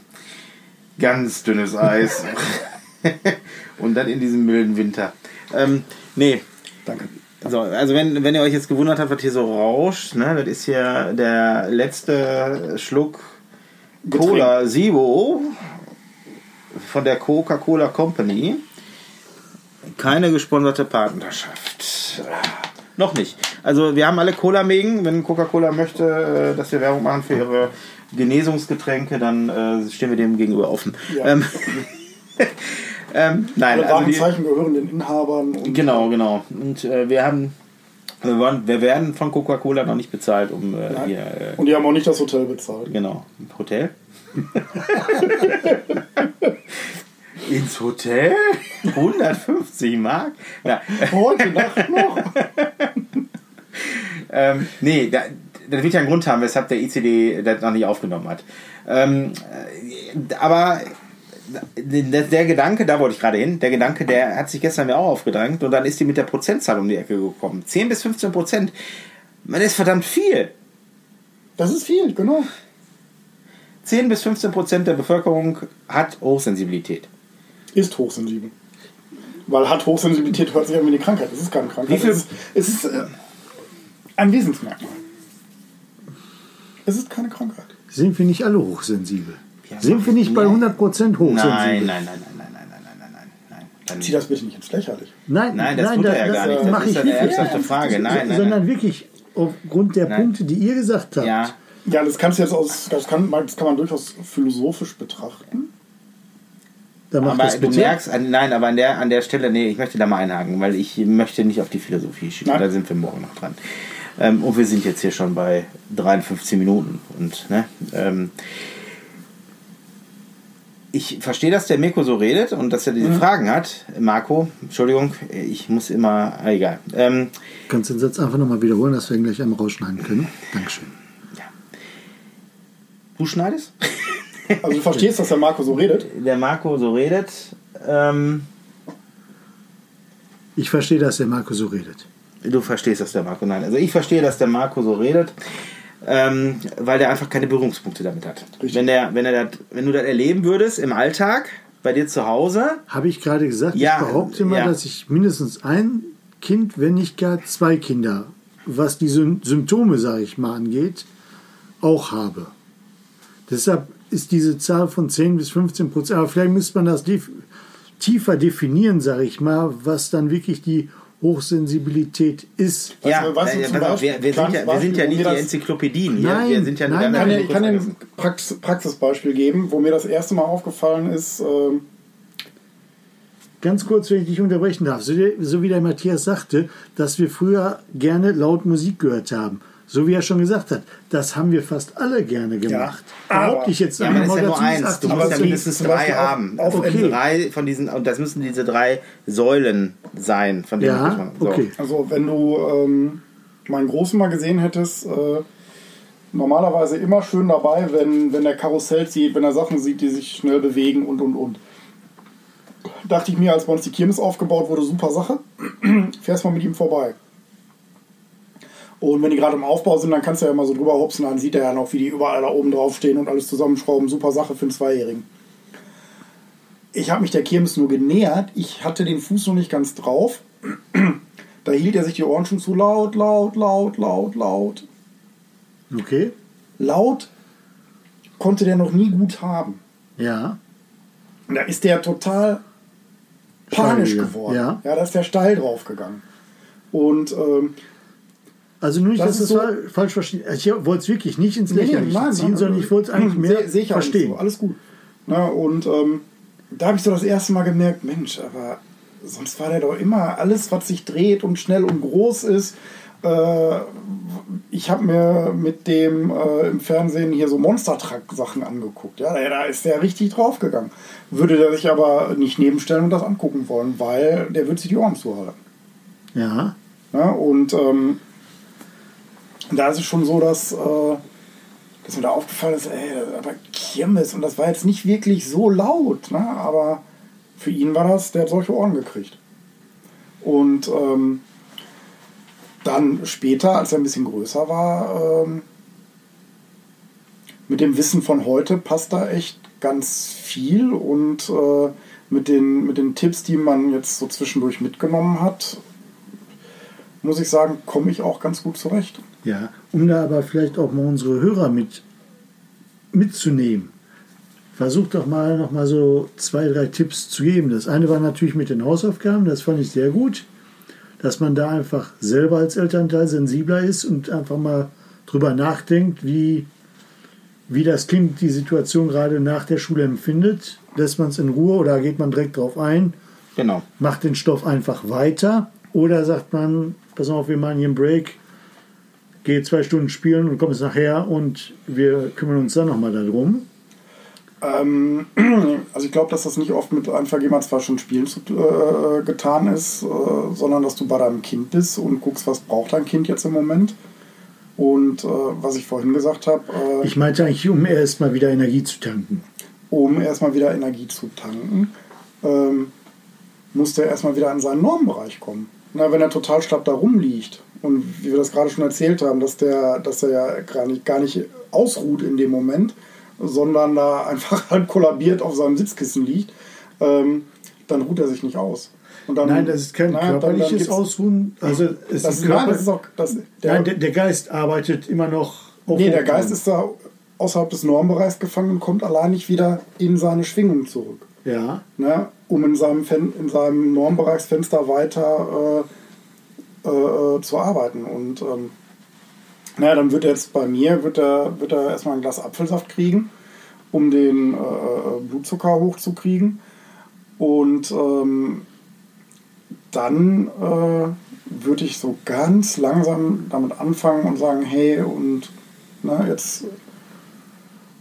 Ganz dünnes Eis. Und dann in diesem milden Winter. Ähm, nee. Danke. So, also wenn, wenn ihr euch jetzt gewundert habt, was hier so rauscht, ne, das ist hier der letzte Schluck Cola Zero von der Coca-Cola Company. Keine gesponserte Partnerschaft. Noch nicht. Also wir haben alle Cola-Mägen. Wenn Coca-Cola möchte, äh, dass wir Werbung machen für ihre Genesungsgetränke, dann äh, stehen wir dem gegenüber offen. Ja. Ähm, ähm, nein, Alle also die, Warenzeichen gehören den Inhabern. Und Genau, genau. Und äh, wir haben, wir, waren, wir werden von Coca-Cola noch nicht bezahlt, um äh, hier, äh, Und die haben auch nicht das Hotel bezahlt. genau, im Hotel. Ins Hotel? 150 Mark? Ja, Heute Nacht noch. ähm, nee, da, das wird ja einen Grund haben, weshalb der ICD das noch nicht aufgenommen hat. Ähm, äh, aber der, der Gedanke, da wollte ich gerade hin, der Gedanke, der hat sich gestern mir auch aufgedrängt und dann ist die mit der Prozentzahl um die Ecke gekommen. 10 bis 15 Prozent. Man ist verdammt viel. Das ist viel, genau. 10 bis 15 Prozent der Bevölkerung hat Hochsensibilität. Ist hochsensibel. Weil hat Hochsensibilität hört sich an wie eine Krankheit. Das ist keine Krankheit. Wie viel- Es ist, es ist äh, ein Wesensmerkmal. Es ist keine Krankheit. Sind wir nicht alle hochsensibel? Ja, Sind wir nicht bei nee. 100% hochsensibel? Nein, nein, nein, nein, nein, nein, nein, nein, nein, nein, nein. Dann, Zieh das bitte nicht ins Lächerlich. Nein, Nein, das tut er ja gar nicht. Das mache ist ich eine nicht. ernsthafte Frage. Nein, nein, sondern nein. wirklich aufgrund der Nein. Punkte, die ihr gesagt habt. ja, Ja, das kannst du jetzt aus, das kann, man- das kann man durchaus philosophisch betrachten. Da macht aber das du merkst, an, nein, aber an der, an der Stelle, nee, ich möchte da mal einhaken, weil ich möchte nicht auf die Philosophie schieben. Nein. Da sind wir morgen noch dran. Ähm, und wir sind jetzt hier schon bei 53 Minuten. Und, ne, ähm, ich verstehe, dass der Mirko so redet und dass er diese Fragen hat. Marco, Entschuldigung, ich muss immer, ah, egal. Ähm, Kannst den Satz einfach nochmal wiederholen, dass wir ihn gleich einmal rausschneiden können? Dankeschön. du schneidest? Also du verstehst, dass der Marco so redet. Der Marco so redet. Ähm, Ich verstehe, dass der Marco so redet. Du verstehst, dass der Marco, nein. Also ich verstehe, dass der Marco so redet, ähm, weil der einfach keine Berührungspunkte damit hat. Richtig. Wenn, der, wenn, er das, wenn du das erleben würdest im Alltag, bei dir zu Hause, Habe ich gerade gesagt, Ja, ich behaupte mal, ja. dass ich mindestens ein Kind, wenn nicht gar zwei Kinder, was die Sym- Symptome, sage ich mal, angeht, auch habe. Deshalb ist diese Zahl von 10 bis 15 Prozent, aber vielleicht müsste man das tiefer definieren, sage ich mal, was dann wirklich die Hochsensibilität ist. Ja, du, weißt du, äh, pass auf, Beispiel- wir, wir, sind ja, wir sind ja nicht die Enzyklopädien hier. Nein, wir sind ja nein, haben Ich kann, ja dir- ein Prax Praxisbeispiel geben, wo mir das erste Mal aufgefallen ist. ähm, Ganz kurz, wenn ich dich unterbrechen darf, so, so wie der Matthias sagte, dass wir früher gerne laut Musik gehört haben. So wie er schon gesagt hat, das haben wir fast alle gerne gemacht. aber- Behaupte ich jetzt Ja, ist ja nur eins. Du ich musst ja mindestens drei auf- haben. auf Also Okay. drei von diesen, und das müssen diese drei Säulen sein, von denen Ja, man. So. okay. Also wenn du ähm, meinen Großen mal gesehen hättest, äh, normalerweise immer schön dabei, wenn, wenn der Karussell sieht, wenn er Sachen sieht, die sich schnell bewegen und und und. Dachte ich mir, als bei uns die Kirmes aufgebaut wurde, super Sache. Fährst mal mit ihm vorbei. Und wenn die gerade im Aufbau sind, dann kannst du ja mal so drüber hopsen, dann sieht er ja noch, wie die überall da oben drauf stehen und alles zusammenschrauben. Super Sache für einen Zweijährigen. Ich habe mich der Kirmes nur genähert. Ich hatte den Fuß noch nicht ganz drauf. Da hielt er sich die Ohren schon zu laut, laut, laut, laut, laut. Okay, Laut konnte der noch nie gut haben. ja. Und da ist der total panisch Steil, geworden. ja. ja, da ist der steil draufgegangen. Und ähm, Also nur nicht, Das dass ist das so- fa- falsch verstehen. Ich wollte es wirklich nicht ins nee, Lächerliche nein, ziehen, nein, sondern ich wollte es eigentlich mehr seh- seh ich verstehen. So. Alles gut. Na, und ähm, da habe ich so das erste Mal gemerkt, Mensch, aber sonst war der doch immer alles, was sich dreht und schnell und groß ist. Äh, ich habe mir mit dem äh, im Fernsehen hier so Monster Truck Sachen angeguckt. Ja, da ist der richtig draufgegangen. Würde der sich aber nicht nebenstellen und das angucken wollen, weil der würde sich die Ohren zuhalten. Ja, Ja, und ähm, da ist es schon so, dass, äh, dass mir da aufgefallen ist, ey, aber Kirmes, und das war jetzt nicht wirklich so laut, ne? aber für ihn war das, der hat solche Ohren gekriegt. Und ähm, dann später, als er ein bisschen größer war, ähm, mit dem Wissen von heute passt da echt ganz viel und äh, mit, den, mit den Tipps, die man jetzt so zwischendurch mitgenommen hat, muss ich sagen, komme ich auch ganz gut zurecht. ja. Um da aber vielleicht auch mal unsere Hörer mit mitzunehmen. Versucht doch mal noch mal so zwei, drei Tipps zu geben. Das eine war natürlich mit den Hausaufgaben, das fand ich sehr gut, dass man da einfach selber als Elternteil sensibler ist und einfach mal drüber nachdenkt, wie, wie das Kind die Situation gerade nach der Schule empfindet. Lässt man es in Ruhe oder geht man direkt drauf ein? Genau. macht den Stoff einfach weiter oder sagt man, pass auf, wir machen hier einen Break, geh zwei Stunden spielen und komm jetzt nachher und wir kümmern uns dann nochmal darum. Ähm, also ich glaube, dass das nicht oft mit einfach jemand zwar schon Spielen zu, äh, getan ist, äh, sondern dass du bei deinem Kind bist und guckst, was braucht dein Kind jetzt im Moment. Und äh, was ich vorhin gesagt habe, äh, Ich meinte eigentlich, um erst mal wieder Energie zu tanken. um erstmal wieder Energie zu tanken, ähm, muss der erstmal wieder in seinen Normbereich kommen. Na, wenn er total schlapp da rumliegt und wie wir das gerade schon erzählt haben, dass der, dass er ja gar nicht, gar nicht ausruht in dem Moment, sondern da einfach halb kollabiert auf seinem Sitzkissen liegt, ähm, dann ruht er sich nicht aus. Und dann, Nein, das ist kein na, dann- dann körperliches gibt's- Ausruhen. Also es Das, ist nein, Körper, das ist auch, das, der, nein, der, der Geist arbeitet immer noch auf nee, der. Geist ist da außerhalb des Normbereichs gefangen und kommt allein nicht wieder in seine Schwingung zurück. Ja, ne, um in seinem, Fen in seinem Normbereichsfenster weiter äh, äh, zu arbeiten. Und ähm, naja, dann wird er jetzt bei mir, wird er, wird er erstmal ein Glas Apfelsaft kriegen, um den äh, Blutzucker hochzukriegen. Und ähm, dann äh, würde ich so ganz langsam damit anfangen und sagen, hey, und na, jetzt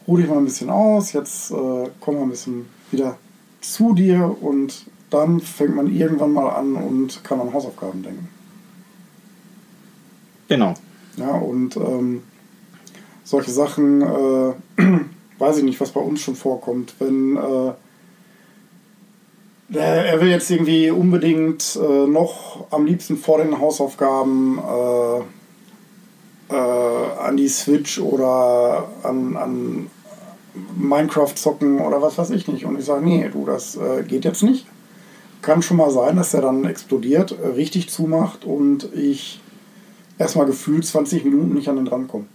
ruh dich mal ein bisschen aus, jetzt äh, komm mal ein bisschen wieder zu dir und dann fängt man irgendwann mal an und kann an Hausaufgaben denken. Genau. Ja, und ähm, solche Sachen, äh, weiß ich nicht, was bei uns schon vorkommt, wenn äh, der, er will jetzt irgendwie unbedingt äh, noch am liebsten vor den Hausaufgaben äh, äh, an die Switch oder an, an Minecraft zocken oder was weiß ich nicht. Und ich sage, nee, du, das äh, geht jetzt nicht. Kann schon mal sein, dass er dann explodiert, äh, richtig zumacht und ich erstmal gefühlt 20 Minuten nicht an den dran komme.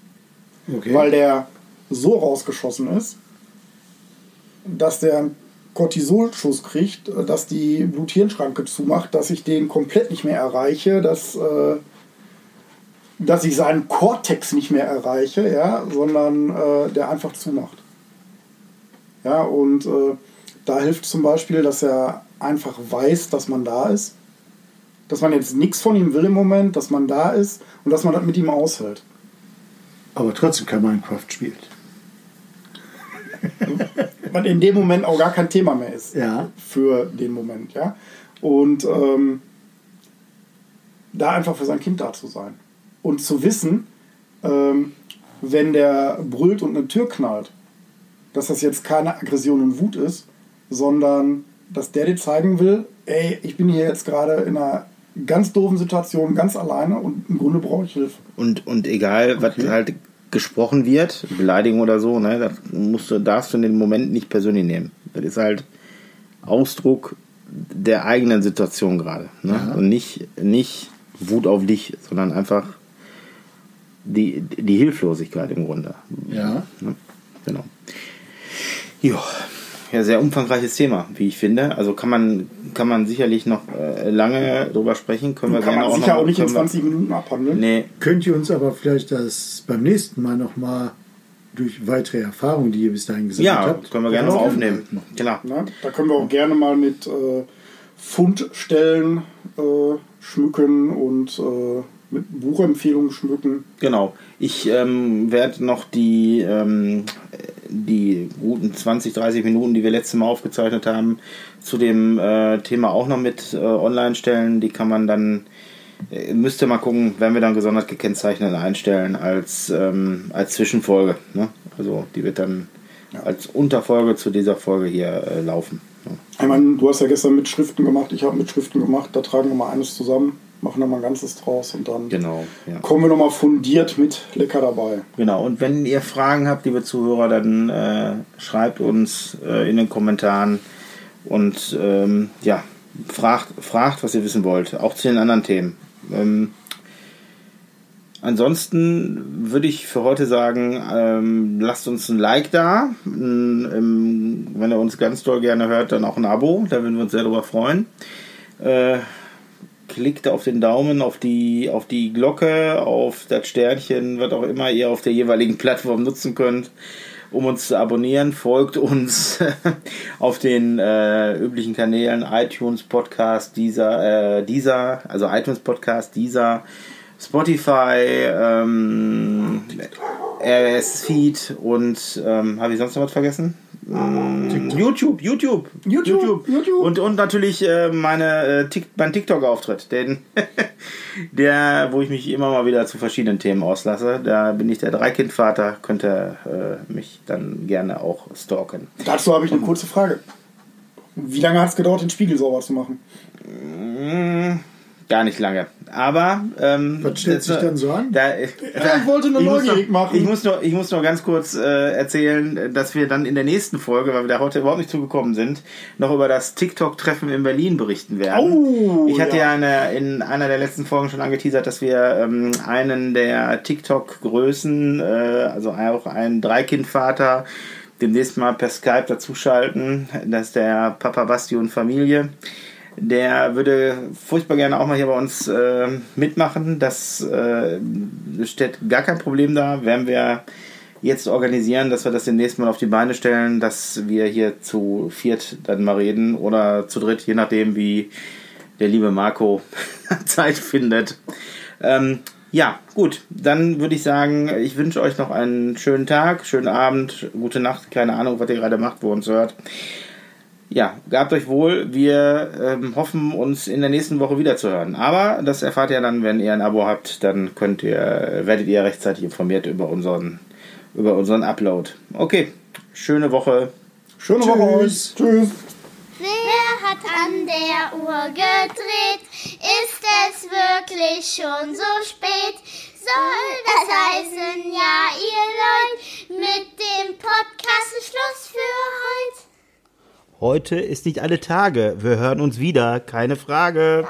okay. Weil der so rausgeschossen ist, dass der Cortisolschuss kriegt, äh, dass die Blut-Hirn-Schranke zumacht, dass ich den komplett nicht mehr erreiche, dass, äh, dass ich seinen Cortex nicht mehr erreiche, ja, sondern äh, der einfach zumacht. Ja, und äh, da hilft zum Beispiel, dass er einfach weiß, dass man da ist. Dass man jetzt nichts von ihm will im Moment, dass man da ist und dass man das mit ihm aushält. Aber trotzdem kein Minecraft spielt. Was in dem Moment auch gar kein Thema mehr ist. Ja. Für den Moment, ja. Und ähm, da einfach für sein Kind da zu sein. Und zu wissen, ähm, wenn der brüllt und eine Tür knallt, dass das jetzt keine Aggression und Wut ist, sondern dass der dir zeigen will, ey, ich bin hier jetzt gerade in einer ganz doofen Situation, ganz alleine und im Grunde brauche ich Hilfe. Und, und egal, was halt gesprochen wird, Beleidigung oder so, ne, das musst du, darfst du in dem Moment nicht persönlich nehmen. Das ist halt Ausdruck der eigenen Situation gerade. Ne? Ja. Und nicht, nicht Wut auf dich, sondern einfach die, die Hilflosigkeit im Grunde. Ja. Ne? Genau. Ja. ja, sehr umfangreiches Thema, wie ich finde. Also kann man, kann man sicherlich noch äh, lange drüber sprechen. Können wir Kann gerne man auch sicher noch, auch nicht in können wir- 20 Minuten abhandeln. Nee, Könnt ihr uns aber vielleicht das beim nächsten Mal nochmal durch weitere Erfahrungen, die ihr bis dahin gesammelt ja, habt, können wir gerne noch noch aufnehmen. Genau. Ne? Da können wir auch gerne mal mit äh, Fundstellen äh, schmücken und äh, mit Buchempfehlungen schmücken. Genau. Ich ähm, werde noch die, ähm, die guten 20, 30 Minuten, die wir letztes Mal aufgezeichnet haben, zu dem äh, Thema auch noch mit äh, online stellen. Die kann man dann, äh, müsste mal gucken, wenn wir dann gesondert gekennzeichnet einstellen als, ähm, als Zwischenfolge. Ne? Also die wird dann als Unterfolge zu dieser Folge hier äh, laufen. Ne? Ich meine, du hast ja gestern mit Schriften gemacht, ich habe mit Schriften gemacht. Da tragen wir mal eines zusammen, machen da mal ein ganzes draus und dann Genau. Ja. kommen wir nochmal fundiert mit lecker dabei. Genau, und wenn ihr Fragen habt, liebe Zuhörer, dann äh, schreibt uns äh, in den Kommentaren und ähm, ja, fragt, fragt, was ihr wissen wollt, auch zu den anderen Themen. Ähm, ansonsten würde ich für heute sagen, ähm, lasst uns ein Like da. Ähm, wenn ihr uns ganz doll gerne hört, dann auch ein Abo, da würden wir uns sehr darüber freuen. Äh, klickt auf den Daumen, auf die, auf die Glocke, auf das Sternchen, was auch immer ihr auf der jeweiligen Plattform nutzen könnt, um uns zu abonnieren. Folgt uns auf den äh, üblichen Kanälen iTunes Podcast, dieser, äh, dieser, also iTunes Podcast, dieser, Spotify, ähm, RS Feed und ähm, habe ich sonst noch was vergessen? Mm, YouTube, YouTube, YouTube, YouTube. Und, und natürlich äh, meine, äh, mein TikTok-Auftritt, den, der, wo ich mich immer mal wieder zu verschiedenen Themen auslasse. Da bin ich der Dreikindvater, könnt ihr äh, mich dann gerne auch stalken. Dazu habe ich eine kurze Frage. Wie lange hat es gedauert, den Spiegel sauber zu machen? Gar nicht lange. Aber ähm, Was stellt sich dann so an? Da, ich wollte nur ich muss neugierig machen. Ich muss, noch, ich muss noch ganz kurz äh, erzählen, dass wir dann in der nächsten Folge, weil wir da heute überhaupt nicht zugekommen sind, noch über das TikTok-Treffen in Berlin berichten werden. Oh, ich hatte ja. ja, eine, in einer der letzten Folgen schon angeteasert, dass wir ähm, einen der TikTok-Größen, äh, also auch einen Dreikindvater, demnächst mal per Skype dazuschalten. Das ist der Papa Basti und Familie. Der würde furchtbar gerne auch mal hier bei uns äh, mitmachen. Das äh, steht gar kein Problem da. Werden wir jetzt organisieren, dass wir das demnächst mal auf die Beine stellen, dass wir hier zu viert dann mal reden oder zu dritt, je nachdem, wie der liebe Marco Zeit findet. Ähm, ja, gut, dann würde ich sagen, ich wünsche euch noch einen schönen Tag, schönen Abend, gute Nacht, keine Ahnung, was ihr gerade macht, wo uns hört. Ja, gehabt euch wohl. Wir ähm, hoffen, uns in der nächsten Woche wiederzuhören. Aber das erfahrt ihr dann, wenn ihr ein Abo habt, dann könnt ihr, werdet ihr rechtzeitig informiert über unseren, über unseren Upload. Okay, schöne Woche. Schöne Woche euch. Tschüss. Tschüss. Wer hat an der Uhr gedreht? Ist es wirklich schon so spät? Soll das heißen, ja, ihr Leute, mit dem Podcast Schluss für heute? Heute ist nicht alle Tage. Wir hören uns wieder, keine Frage.